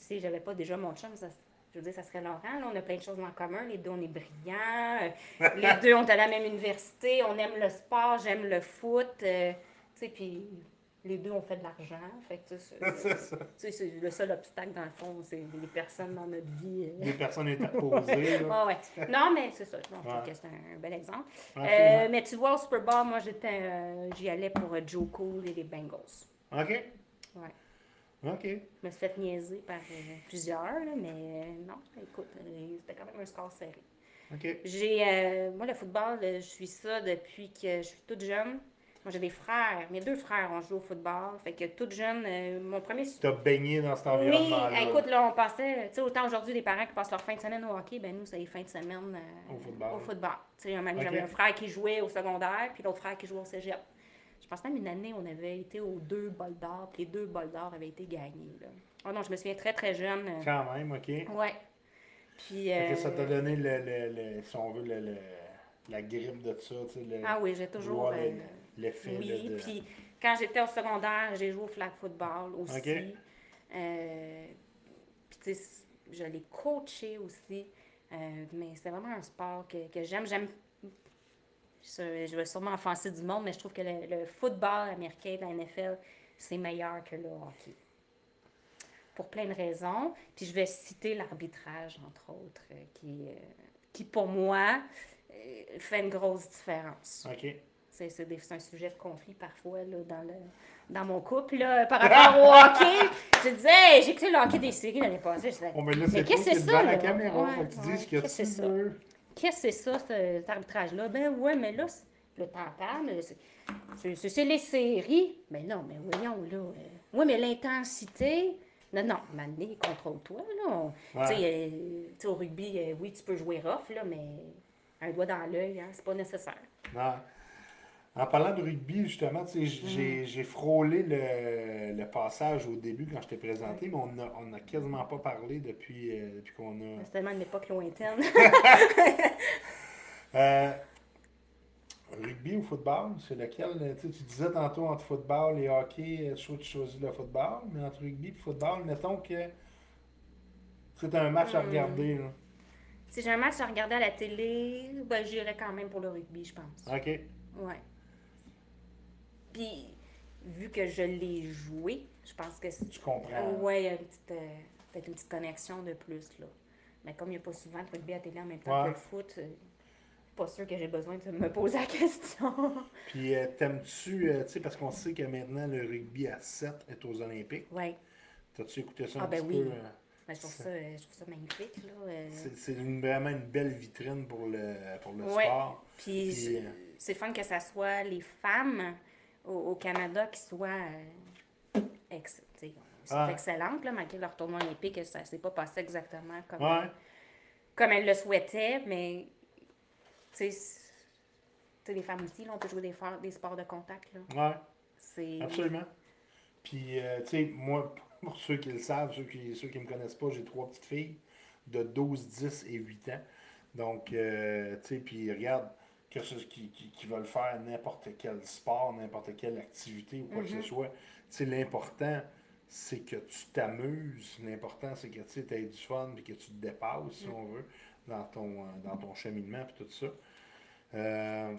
si j'avais pas déjà mon chum, ça, je veux dire, ça serait Laurent. Là, on a plein de choses en commun. Les deux, on est brillants. euh, les deux, on est à la même université. On aime le sport, j'aime le foot. euh, tu sais, puis les deux, on fait de l'argent. Fait que, tu sais, le seul obstacle, dans le fond, c'est les personnes dans notre vie. euh. Les personnes interposées. Ah ouais. Non, mais c'est ça. Je trouve Ouais. que c'est un, un bel exemple. Euh, mais tu vois, au Super Bowl, moi, j'étais, euh, j'y allais pour euh, Joe Cool et les Bengals. OK. Ouais. OK. Je me suis fait niaiser par plusieurs, là, mais non, écoute, c'était quand même un score serré. OK. J'ai, moi, le football, je suis ça depuis que je suis toute jeune. Moi, j'ai des frères. Mes deux frères ont joué au football. Fait que toute jeune, euh, mon premier Tu t'as baigné dans cet Oui, environnement-là. écoute, là, on passait, tu sais, autant aujourd'hui, les parents qui passent leur fin de semaine au hockey, ben nous, c'est les fins de semaine euh, Au football. Au football. Tu sais, j'avais un frère qui jouait au secondaire, puis l'autre frère qui jouait au cégep. Je pense même une année, on avait été aux deux bols d'or, puis les deux bols d'or avaient été gagnés, là. Oh non, je me souviens très, très jeune. euh, Quand même, OK. ouais. Puis, Fait que euh, ça t'a donné, le, le, le- si on veut, le, le- la grippe de ça, tu sais. le- Ah oui, j'ai toujours... euh, l'effet Oui, de... puis quand j'étais au secondaire, j'ai joué au flag football aussi. Ok. Euh, puis tu sais, je l'ai coaché aussi. Euh, mais c'est vraiment un sport que, que j'aime. J'aime. Je, vais sûrement offenser du monde, mais je trouve que le, le football américain, la NFL, c'est meilleur que le hockey. Pour plein de raisons. Puis je vais citer l'arbitrage, entre autres, euh, qui, euh, qui pour moi, euh, fait une grosse différence. OK. C'est c'est des- c'est un sujet de conflit parfois là, dans, le, dans mon couple là, par rapport au hockey. Je disais, hey, j'ai écouté le hockey des séries l'année passée. Je disais, Bon, mais qu'est-ce que c'est ça, la caméra. Ouais, tu qu'est-ce que c'est ça? qu'est-ce que c'est ça, ce- cet arbitrage-là? Ben ouais, mais là, le temps mais c'est- c'est c'est- c'est les séries. Mais non, mais voyons, là. euh, oui, mais l'intensité. Non, non, maintenant, contrôle-toi, là. On- Ouais. Tu sais, euh, tu sais, au rugby, euh, oui, tu peux jouer rough, là, mais un doigt dans l'œil, hein, c'est pas nécessaire. Non. En parlant de rugby, justement, Mm. j'ai frôlé le, le passage au début quand je t'ai présenté, mais on n'a on a quasiment pas parlé depuis, euh, depuis qu'on a. C'est tellement une époque lointaine. Euh, rugby ou football, c'est lequel? Tu sais, Tu disais tantôt entre football et hockey, tu choisis le football, mais entre rugby et football, mettons que c'est un match à Hmm. regarder. là. Si j'ai un match à regarder à la télé, ben, j'irais quand même pour le rugby, je pense. OK. Ouais. Puis, vu que je l'ai joué, je pense que c'est. Tu comprends. Ouais, il y a une petite, euh, peut-être une petite connexion de plus, là. Mais comme il n'y a pas souvent de rugby à télé en même temps Ouais. que le foot, euh, pas sûr que j'ai besoin de me poser la question. Puis euh, t'aimes-tu, euh, tu sais, parce qu'on sait que maintenant le rugby à 7 est aux Olympiques. ouais. T'as-tu écouté ça Ah, un ben petit oui. peu? Ben, je, trouve ça, je trouve ça magnifique, là. c'est c'est une- vraiment une belle vitrine pour le, pour le Ouais. sport. Puis, Puis, c'est- c'est fun que ça soit les femmes au, au Canada qui soient euh, ex- Ah. excellentes, là, malgré leur tournoi olympique, ça s'est pas passé exactement comme, Ouais. comme elles le souhaitaient, mais tu sais, les femmes aussi, là, on peut jouer des, des sports de contact. Là. Ouais. Absolument. Puis, euh, tu sais, moi, pour ceux qui le savent, ceux qui ceux qui me connaissent pas, j'ai trois petites filles de 12, 10 et 8 ans. Donc, euh, tu sais, puis regarde, que ce, qui, qui, qui veulent faire n'importe quel sport, n'importe quelle activité ou quoi que ce soit, tu sais, l'important, c'est que tu t'amuses. L'important, c'est que tu aies du fun et que tu te dépasses, si on veut, dans ton, euh, dans ton cheminement et tout ça. Euh,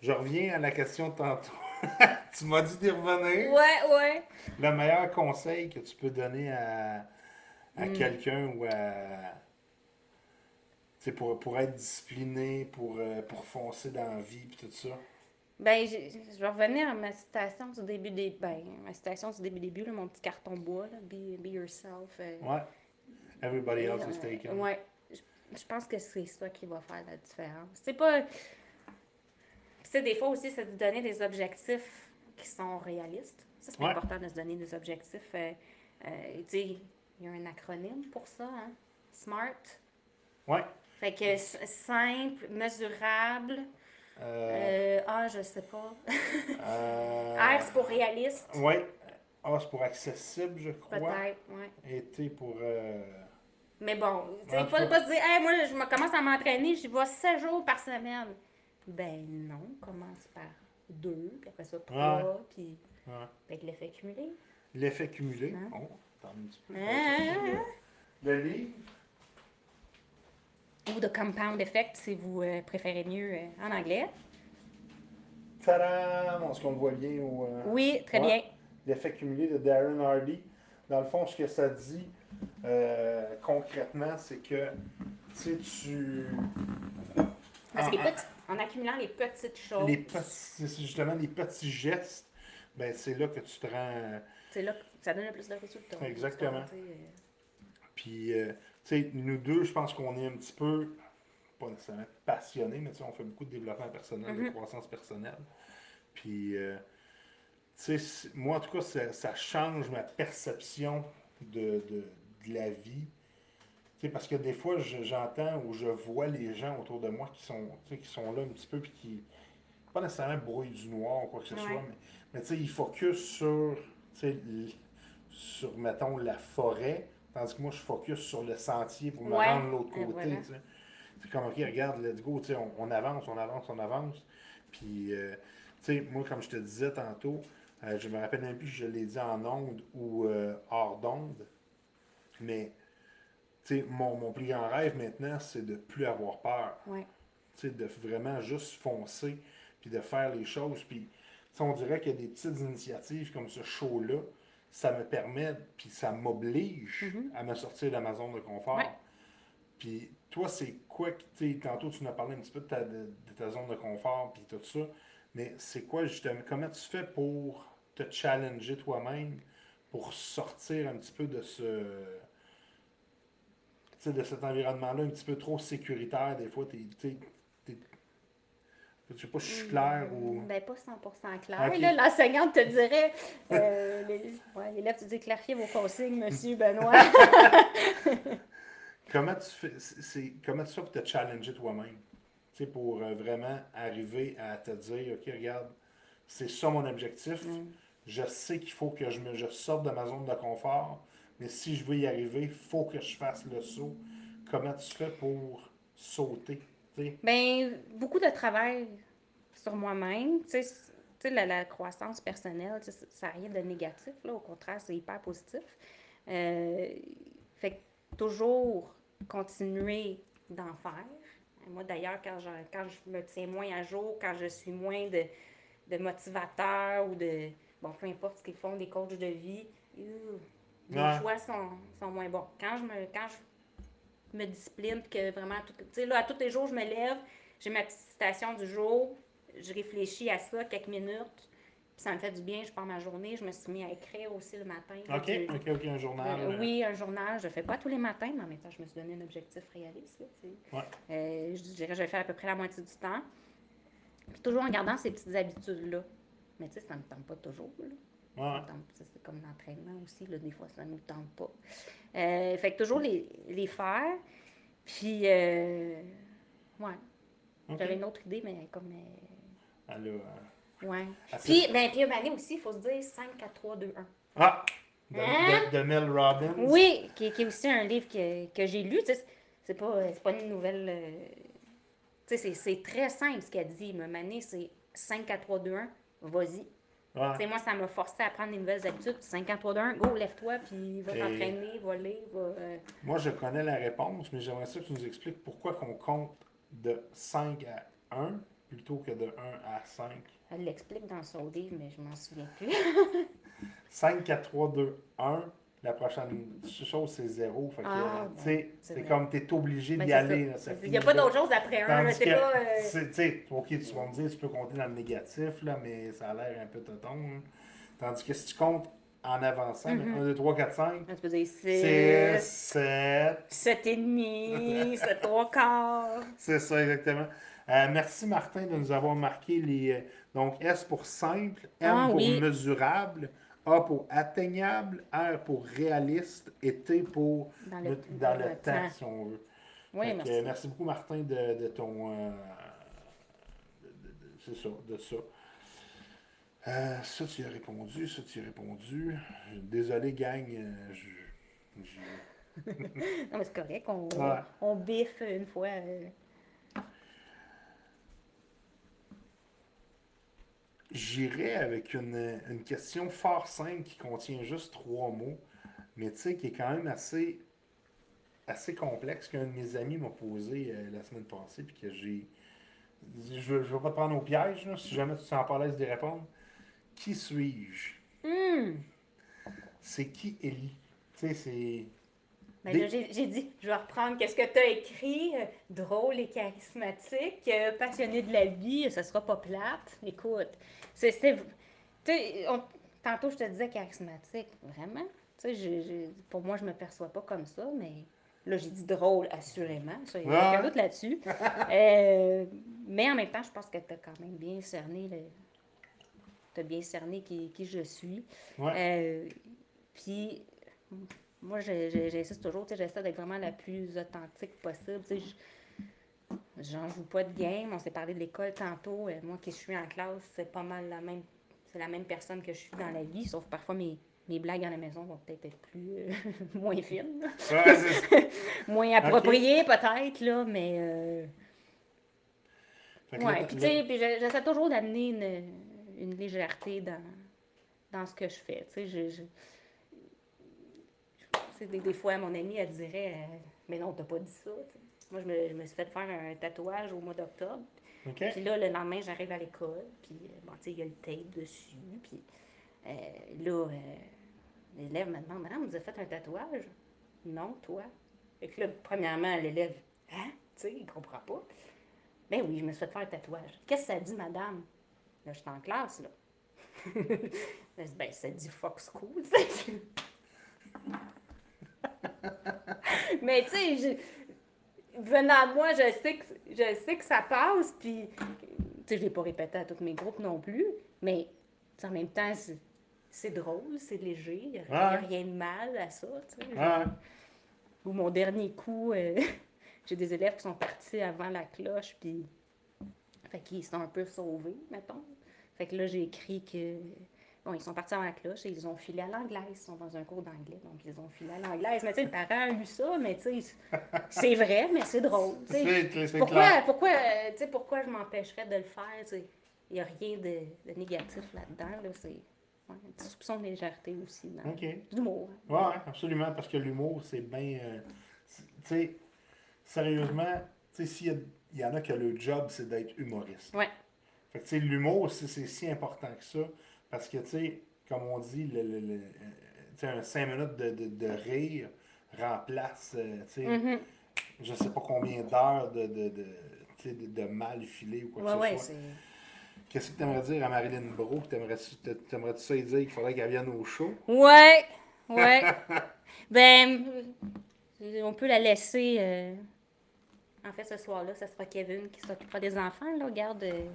je reviens à la question de tantôt. tu m'as dit d'y revenir. Ouais, ouais. Le meilleur conseil que tu peux donner à, à Hmm. quelqu'un ou à. Sais, Pour, pour être discipliné, pour, euh, pour foncer dans la vie, puis tout ça? Ben, je vais revenir à ma citation du début des. Ben, ma citation du début début, là, mon petit carton bois, là, be, be yourself. euh, Ouais. Everybody else is Euh, taken. Ouais. Je, pense que c'est ça qui va faire la différence. C'est pas. Sais, des fois aussi, c'est de donner des objectifs qui sont réalistes. Ça, c'est Ouais. important de se donner des objectifs. euh, euh, tu sais, il y a un acronyme pour ça, hein? SMART. Ouais. Fait que simple, mesurable. Euh, euh, ah, je sais pas. euh, R, c'est pour réaliste. Ouais. A, c'est pour accessible, je crois. Peut-être, ouais. Et T pour. euh, Mais bon, tu sais, pas, pas se dire, hey, moi, je me commence à m'entraîner, j'y vais 7 jours par semaine. Ben non, commence par 2, puis après ça 3, puis ouais. avec l'effet cumulé. L'effet cumulé. Hein? Oh, attends un petit peu. Hein? Le livre. Ou de compound effect si vous euh, préférez mieux euh, en anglais. Tadam! Est-ce qu'on le voit bien au. euh, Oui, très Ouais. bien. L'effet cumulé de Darren Hardy. Dans le fond, ce que ça dit euh, concrètement, c'est que tu sais, tu. Parce que les en- en- petits- en accumulant les petites choses, les petits, justement les petits gestes, ben c'est là que tu te rends. c'est là que ça donne le plus de résultats. Exactement. Puis, sais, nous deux, je pense qu'on est un petit peu, pas nécessairement passionnés, mais tu sais, on fait beaucoup de développement personnel, de Mhm. croissance personnelle. Puis, euh, tu sais, c'est- moi, en tout cas, ça, ça change ma perception de, de, de la vie. Tu sais, parce que des fois, je- j'entends ou je vois les gens autour de moi qui sont, tu sais, qui sont là un petit peu, puis qui, pas nécessairement brouillent du noir ou quoi que ce Ouais. soit, mais, mais tu sais, ils focus sur, tu sais, l- sur, mettons, la forêt, tandis que moi, je focus sur le sentier pour me Ouais, rendre de l'autre côté, voilà. tu sais. C'est comme, OK, regarde, let's go, tu sais, on, on avance, on avance, on avance. Puis, euh, tu sais, moi, comme je te disais tantôt, euh, je me rappelle même plus si je l'ai dit en onde ou euh, hors d'onde, mais, tu sais, mon, mon plus grand rêve maintenant, c'est de plus avoir peur. ouais. Tu sais, de vraiment juste foncer, puis de faire les choses. Puis, on dirait qu'il y a des petites initiatives comme ce show-là, ça me permet, puis ça m'oblige à me sortir de ma zone de confort. Ouais. Puis, toi, c'est quoi tu sais, tantôt, tu nous as parlé un petit peu de ta, de, de ta zone de confort, puis tout ça, mais c'est quoi, justement, comment tu fais pour te challenger toi-même, pour sortir un petit peu de ce tu sais, de cet environnement-là un petit peu trop sécuritaire, des fois, t'es- je sais pas si je suis clair ou... Ben, pas 100% clair. Là, l'enseignante te dirait, euh, les, ouais, l'élève, tu dis clarifiez vos consignes, monsieur Benoît. Comment tu fais, c'est, comment tu fais pour te challenger toi-même? Tu sais, pour euh, vraiment arriver à te dire, OK, regarde, c'est ça mon objectif. Je sais qu'il faut que je me je sorte de ma zone de confort, mais si je veux y arriver, il faut que je fasse le saut. Comment tu fais pour sauter? Ben, beaucoup de travail sur moi-même. Tu sais, la, la croissance personnelle, ça n'a rien de négatif. Là. Au contraire, c'est hyper positif. Euh, fait que toujours continuer d'en faire. Moi, d'ailleurs, quand je, quand je me tiens moins à jour, quand je suis moins de, de motivateurs ou de. Bon, peu importe ce qu'ils font, des coachs de vie, euh, mes Ouais. choix sont, sont moins bons. Quand je me, quand je me discipline, puis que vraiment, tu sais, là, à tous les jours, je me lève, j'ai ma petite citation du jour, je réfléchis à ça quelques minutes, puis ça me fait du bien, je pars ma journée, je me suis mis à écrire aussi le matin. OK, Du- OK, OK, un journal. euh, euh, oui, un journal. Je le fais pas tous les matins, mais en même temps, je me suis donné un objectif réaliste. là, tu sais. Ouais. Euh, je dirais que je vais faire à peu près la moitié du temps. Puis toujours en gardant ces petites habitudes-là. Mais tu sais, ça ne me tente pas toujours. Là. Ouais. C'est comme l'entraînement aussi. Là, des fois, ça ne nous tente pas. Euh, fait que toujours les, les faire. Puis, euh, ouais. OK. J'avais une autre idée, mais comme. euh, Elle a, euh, ouais. assez- Puis, ben, puis, ben, aussi, il faut se dire 5, 4, 3, 2, 1. Ah! De, Hein? de- de Mel Robbins. Oui, qui, qui est aussi un livre que, que j'ai lu. Tu sais, c'est pas, c'est pas une nouvelle. euh, tu sais, c'est- très simple ce qu'elle dit. Mané, c'est 5, 4, 3, 2, 1, vas-y. Ouais. Tu sais, moi, ça m'a forcé à prendre des nouvelles habitudes. 5, 4, 3, 2, 1, go, lève-toi, puis va t'entraîner, va lire, va. euh, Moi, je connais la réponse, mais j'aimerais ça que tu nous expliques pourquoi qu'on compte de 5 à 1 plutôt que de 1 à 5. Elle l'explique dans son livre, mais je m'en souviens plus. 5, 4, 3, 2, 1. La prochaine chose, c'est 0. Fait que, Ah, tu sais, c'est comme, t'es obligé Ben, d'y aller. Il n'y a pas d'autre chose après un. C'est pas. euh, tu sais, ok, tu vas me dire, tu peux compter dans le négatif, là, mais ça a l'air un peu tonton. hein. Tandis que si tu comptes en avançant, Mhm. 1, 2, 3, 4, 5, Tu peux dire 6, 6, 7, 7 et demi, 7 3 quarts. c'est ça exactement. Euh, merci Martin de nous avoir marqué les. euh, donc S pour simple, M Ah, pour oui. mesurable, A pour atteignable, R pour réaliste et T pour Dans le, le- dans dans le le temps, temps. si on veut. Oui, Fait que, merci. merci beaucoup Martin de, de ton. euh, de- de- ça, de ça. Euh, ça, tu as répondu, ça, tu as répondu. Désolé, gang. euh, je- je- Non, mais c'est correct, on, Ouais. on biffe une fois. euh, J'irai avec une, une question fort simple qui contient juste trois mots, mais tu sais, qui est quand même assez, assez complexe qu'un de mes amis m'a posé euh, la semaine passée, puis que j'ai. Je ne vais pas te prendre au piège, là, si jamais tu te sens pas à l'aise d'y répondre. Qui suis-je? Hum. C'est qui Ellie? Tu sais, c'est. Ben Des- j'ai dit, je vais reprendre qu'est-ce que tu as écrit. euh, drôle et charismatique, euh, passionné de la vie, ça sera pas plate. Écoute, on- tantôt je te disais charismatique, vraiment. Pour moi, je me perçois pas comme ça, mais là, j'ai dit drôle, assurément. Ça, il n'y a Ouais. aucun doute là-dessus. Euh, mais en même temps, je pense que tu as quand même bien cerné le. As bien cerné qui, qui je suis. Ouais. Euh, puis, moi, j'insiste toujours, j'essaie d'être vraiment la plus authentique possible. J'en joue pas de game. On s'est parlé de l'école tantôt. Euh, moi, qui je suis en classe, c'est pas mal la même. C'est la même personne que je suis dans la vie, sauf parfois mes, mes blagues à la maison vont peut-être être plus. euh, moins fines. Ouais, moins appropriées, peut-être, là, mais. euh, Ouais, puis tu sais, j'essaie toujours d'amener une, une légèreté dans, dans ce que je fais. Tu sais, je, des, des fois, mon amie, elle dirait euh, Mais non, t'as pas dit ça. Moi, je me, je me suis fait faire un tatouage au mois d'octobre. Puis là, le lendemain, j'arrive à l'école, puis euh, bon, tu sais, il y a le tape dessus. Puis euh, là, euh, l'élève me demande Madame, vous avez fait un tatouage? Non, toi Et que là, premièrement, l'élève Hein? Tu sais, il comprend pas. Ben oui, je me suis fait faire un tatouage. Qu'est-ce que ça dit, madame? Là, je suis en classe, là. Ben, ça dit Fox Cool, tu sais. Mais tu sais, venant de moi, je sais que je sais que ça passe, puis tu sais, je l'ai pas répété à tous mes groupes non plus, mais en même temps, c'est- c'est drôle, c'est léger, il n'y a, rien de mal à ça, tu sais. Ouais. Ou mon dernier coup, euh, j'ai des élèves qui sont partis avant la cloche, puis fait qu'ils sont un peu sauvés, mettons. Fait que là, j'ai écrit que bon, ils sont partis avant la cloche et ils ont filé à l'anglaise. Ils sont dans un cours d'anglais, donc ils ont filé à l'anglaise. Mais tu sais, le parent a lu ça, mais tu sais, c'est vrai, mais c'est drôle. C'est- Pourquoi, clair. pourquoi, euh, pourquoi je m'empêcherais de le faire? Il n'y a rien de, de négatif là-dedans. Là, c'est ouais, un petit soupçon de légèreté aussi. Dans. Ouais, absolument, parce que l'humour, c'est bien. euh, tu sais, sérieusement, tu sais, s'il y, a- il y en a que le job, c'est d'être humoriste. Ouais. Fait que, tu sais, l'humour, c'est si important que ça. Parce que, tu sais, comme on dit, le, le- le- euh, tu sais, un 5 minutes de, de, de rire remplace, euh, tu sais, Mhm. je sais pas combien d'heures de, de, de, de, mal filé ou quoi Ouais, que ouais, ce soit. Qu'est-ce que tu aimerais dire à Marilyn Bro? T'aimerais-tu t'aimerais-tu ça lui dire qu'il faudrait qu'elle vienne au show? Ouais, ouais. ben, on peut la laisser. euh, En fait, ce soir-là, ça sera Kevin qui s'occupera des enfants, là. Garde. euh,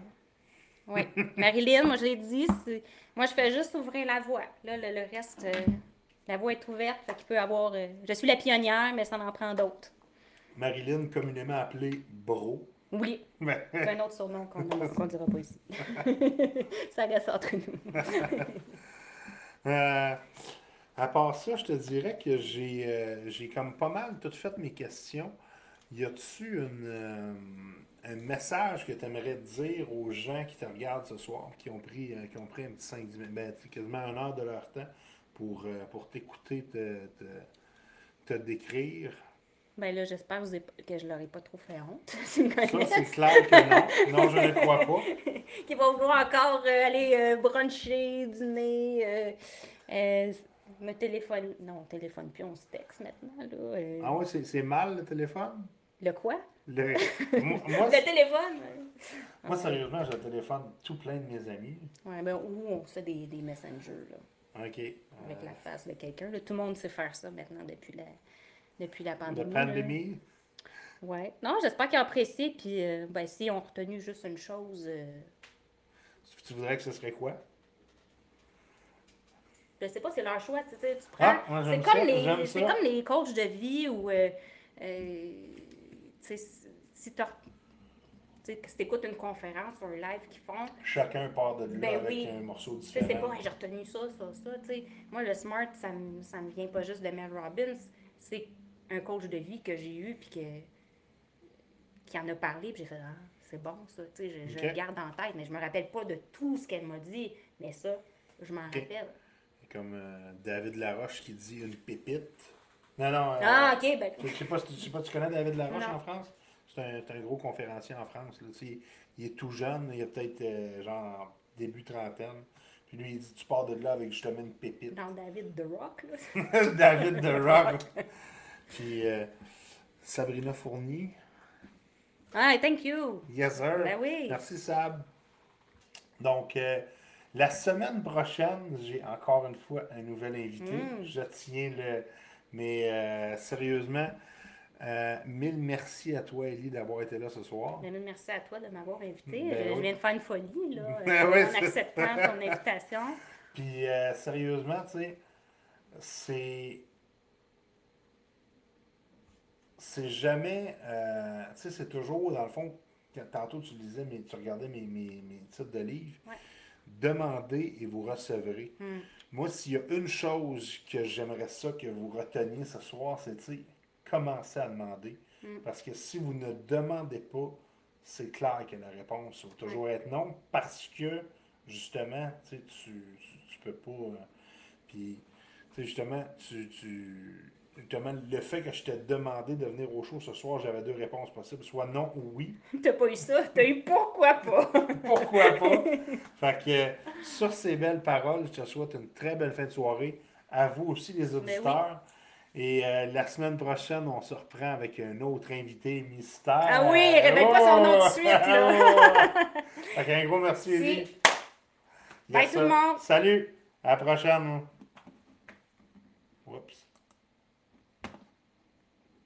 Ouais. Marilyn, moi, je l'ai dit, c'est- moi, je fais juste ouvrir la voie. Là, le, le reste, euh, la voie est ouverte, fait qu'il peut avoir. euh, Je suis la pionnière, mais ça en prend d'autres. Marilyn, communément appelée Bro. Oui, Ouais. c'est un autre surnom qu'on ne dira pas ici. ça reste entre nous. Euh, à part ça, je te dirais que j'ai j'ai comme pas mal tout fait mes questions. Y a-tu une, un message que tu aimerais dire aux gens qui te regardent ce soir, qui ont pris, euh, qui ont pris un petit 5 minutes, ben, quasiment une heure de leur temps pour, euh, pour t'écouter, te, te, te décrire? Ben là, j'espère que je leur ai pas trop fait honte. Ça, c'est clair que non. Non, je ne crois pas. qui vont vouloir encore euh, aller bruncher, dîner, me téléphone. Non, on téléphone plus, on se texte maintenant. Là. Ah ouais, c'est c'est mal le téléphone? Le quoi? Le- moi, moi, Le téléphone? euh. moi, sérieusement, je téléphone tout plein de mes amis. Ouais, ben, ou on fait des, des messengers là, OK. avec Euh, la face de quelqu'un. Tout le monde sait faire ça maintenant depuis la, depuis la La pandémie. là. pandémie? Ouais. Non, j'espère qu'ils ont apprécié. Puis, euh, ben, s'ils ont retenu juste une chose, euh, Tu voudrais que ce serait quoi? je sais pas, c'est leur choix. Tu sais, tu prends. Ah, moi, c'est comme, les, comme les coachs de vie ou. euh, euh, si- si tu écoutes une conférence ou un live qu'ils font, Chacun part de là Ben avec oui. un morceau sais, c'est différent. pas, j'ai retenu ça, ça, ça. tu sais. Moi, le SMART, ça me, ça me vient pas juste de Mel Robbins. C'est un coach de vie que j'ai eu, puis que, qui en a parlé, puis j'ai fait, ah, c'est bon, ça. Je, je Ok. le garde en tête, mais je me rappelle pas de tout ce qu'elle m'a dit. Mais ça, je m'en rappelle. Comme euh, David Laroche qui dit une pépite. Non, non. euh, Ah, ok, ben. Je sais pas, si tu- je sais pas, tu connais David Laroche Non. en France? C'est un, un gros conférencier en France. Là. Sais, il est tout jeune, il a peut-être euh, genre début trentaine. Puis lui, il dit Tu pars de là avec justement une pépite. Dans David The Rock, là. David de Rock. Puis euh, Sabrina Fournier. Ah, thank you. Yes, sir. Ben oui. Merci, Sab. Donc, euh, la semaine prochaine, j'ai encore une fois un nouvel invité. Mm. Je tiens le. Mais euh, sérieusement, euh, mille merci à toi, Ellie, d'avoir été là ce soir. Ben, merci à toi de m'avoir invité. Ben je, je oui. viens de faire une folie, là, Ben euh, oui, en acceptant ton invitation. Puis, euh, sérieusement, tu sais, c'est. C'est jamais. euh, tu sais, c'est toujours, dans le fond, tantôt tu lisais, mais tu regardais mes, mes, mes titres de livres. Ouais. Demandez et vous recevrez. Hmm. Moi, s'il y a une chose que j'aimerais ça que vous reteniez ce soir, c'est, commencez à demander. Mm. Parce que si vous ne demandez pas, c'est clair que la réponse va toujours être non. Parce que, justement, tu sais, tu, peux pas. euh, puis, justement, tu, tu. Justement, le fait que je t'ai demandé de venir au show ce soir, j'avais deux réponses possibles, soit non ou oui. T'as pas eu ça, t'as eu pourquoi pas? Pourquoi pas? fait que sur ces belles paroles, je te souhaite une très belle fin de soirée. À vous aussi, les auditeurs. Et euh, la semaine prochaine, on se reprend avec un autre invité mystère. Ah oui, révèle pas son nom de suite, là. fait qu'un gros merci. Ellie. Bye Yes, tout le monde. Salut. À la prochaine.